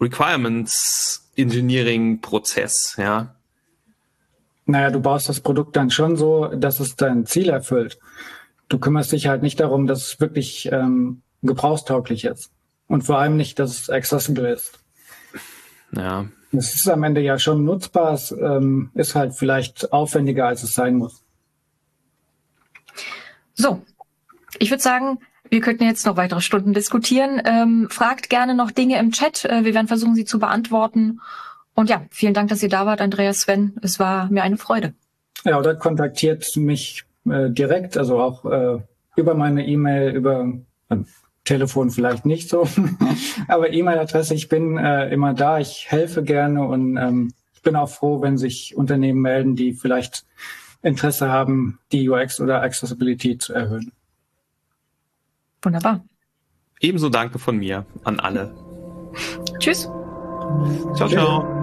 Requirements Engineering Prozess, ja. Naja, du baust das Produkt dann schon so, dass es dein Ziel erfüllt. Du kümmerst dich halt nicht darum, dass es wirklich ähm, gebrauchstauglich ist. Und vor allem nicht, dass es accessible ist. Ja. Es ist am Ende ja schon nutzbar, es ähm, ist halt vielleicht aufwendiger, als es sein muss. So, ich würde sagen, wir könnten jetzt noch weitere Stunden diskutieren. Ähm, fragt gerne noch Dinge im Chat. Äh, wir werden versuchen, sie zu beantworten. Und ja, vielen Dank, dass ihr da wart, Andreas Sven. Es war mir eine Freude. Ja, oder kontaktiert mich äh, direkt, also auch äh, über meine E-Mail, über äh, Telefon vielleicht nicht so, aber E-Mail-Adresse, ich bin äh, immer da, ich helfe gerne und ähm, ich bin auch froh, wenn sich Unternehmen melden, die vielleicht Interesse haben, die UX oder Accessibility zu erhöhen. Wunderbar. Ebenso danke von mir an alle. Tschüss. Ciao, ciao.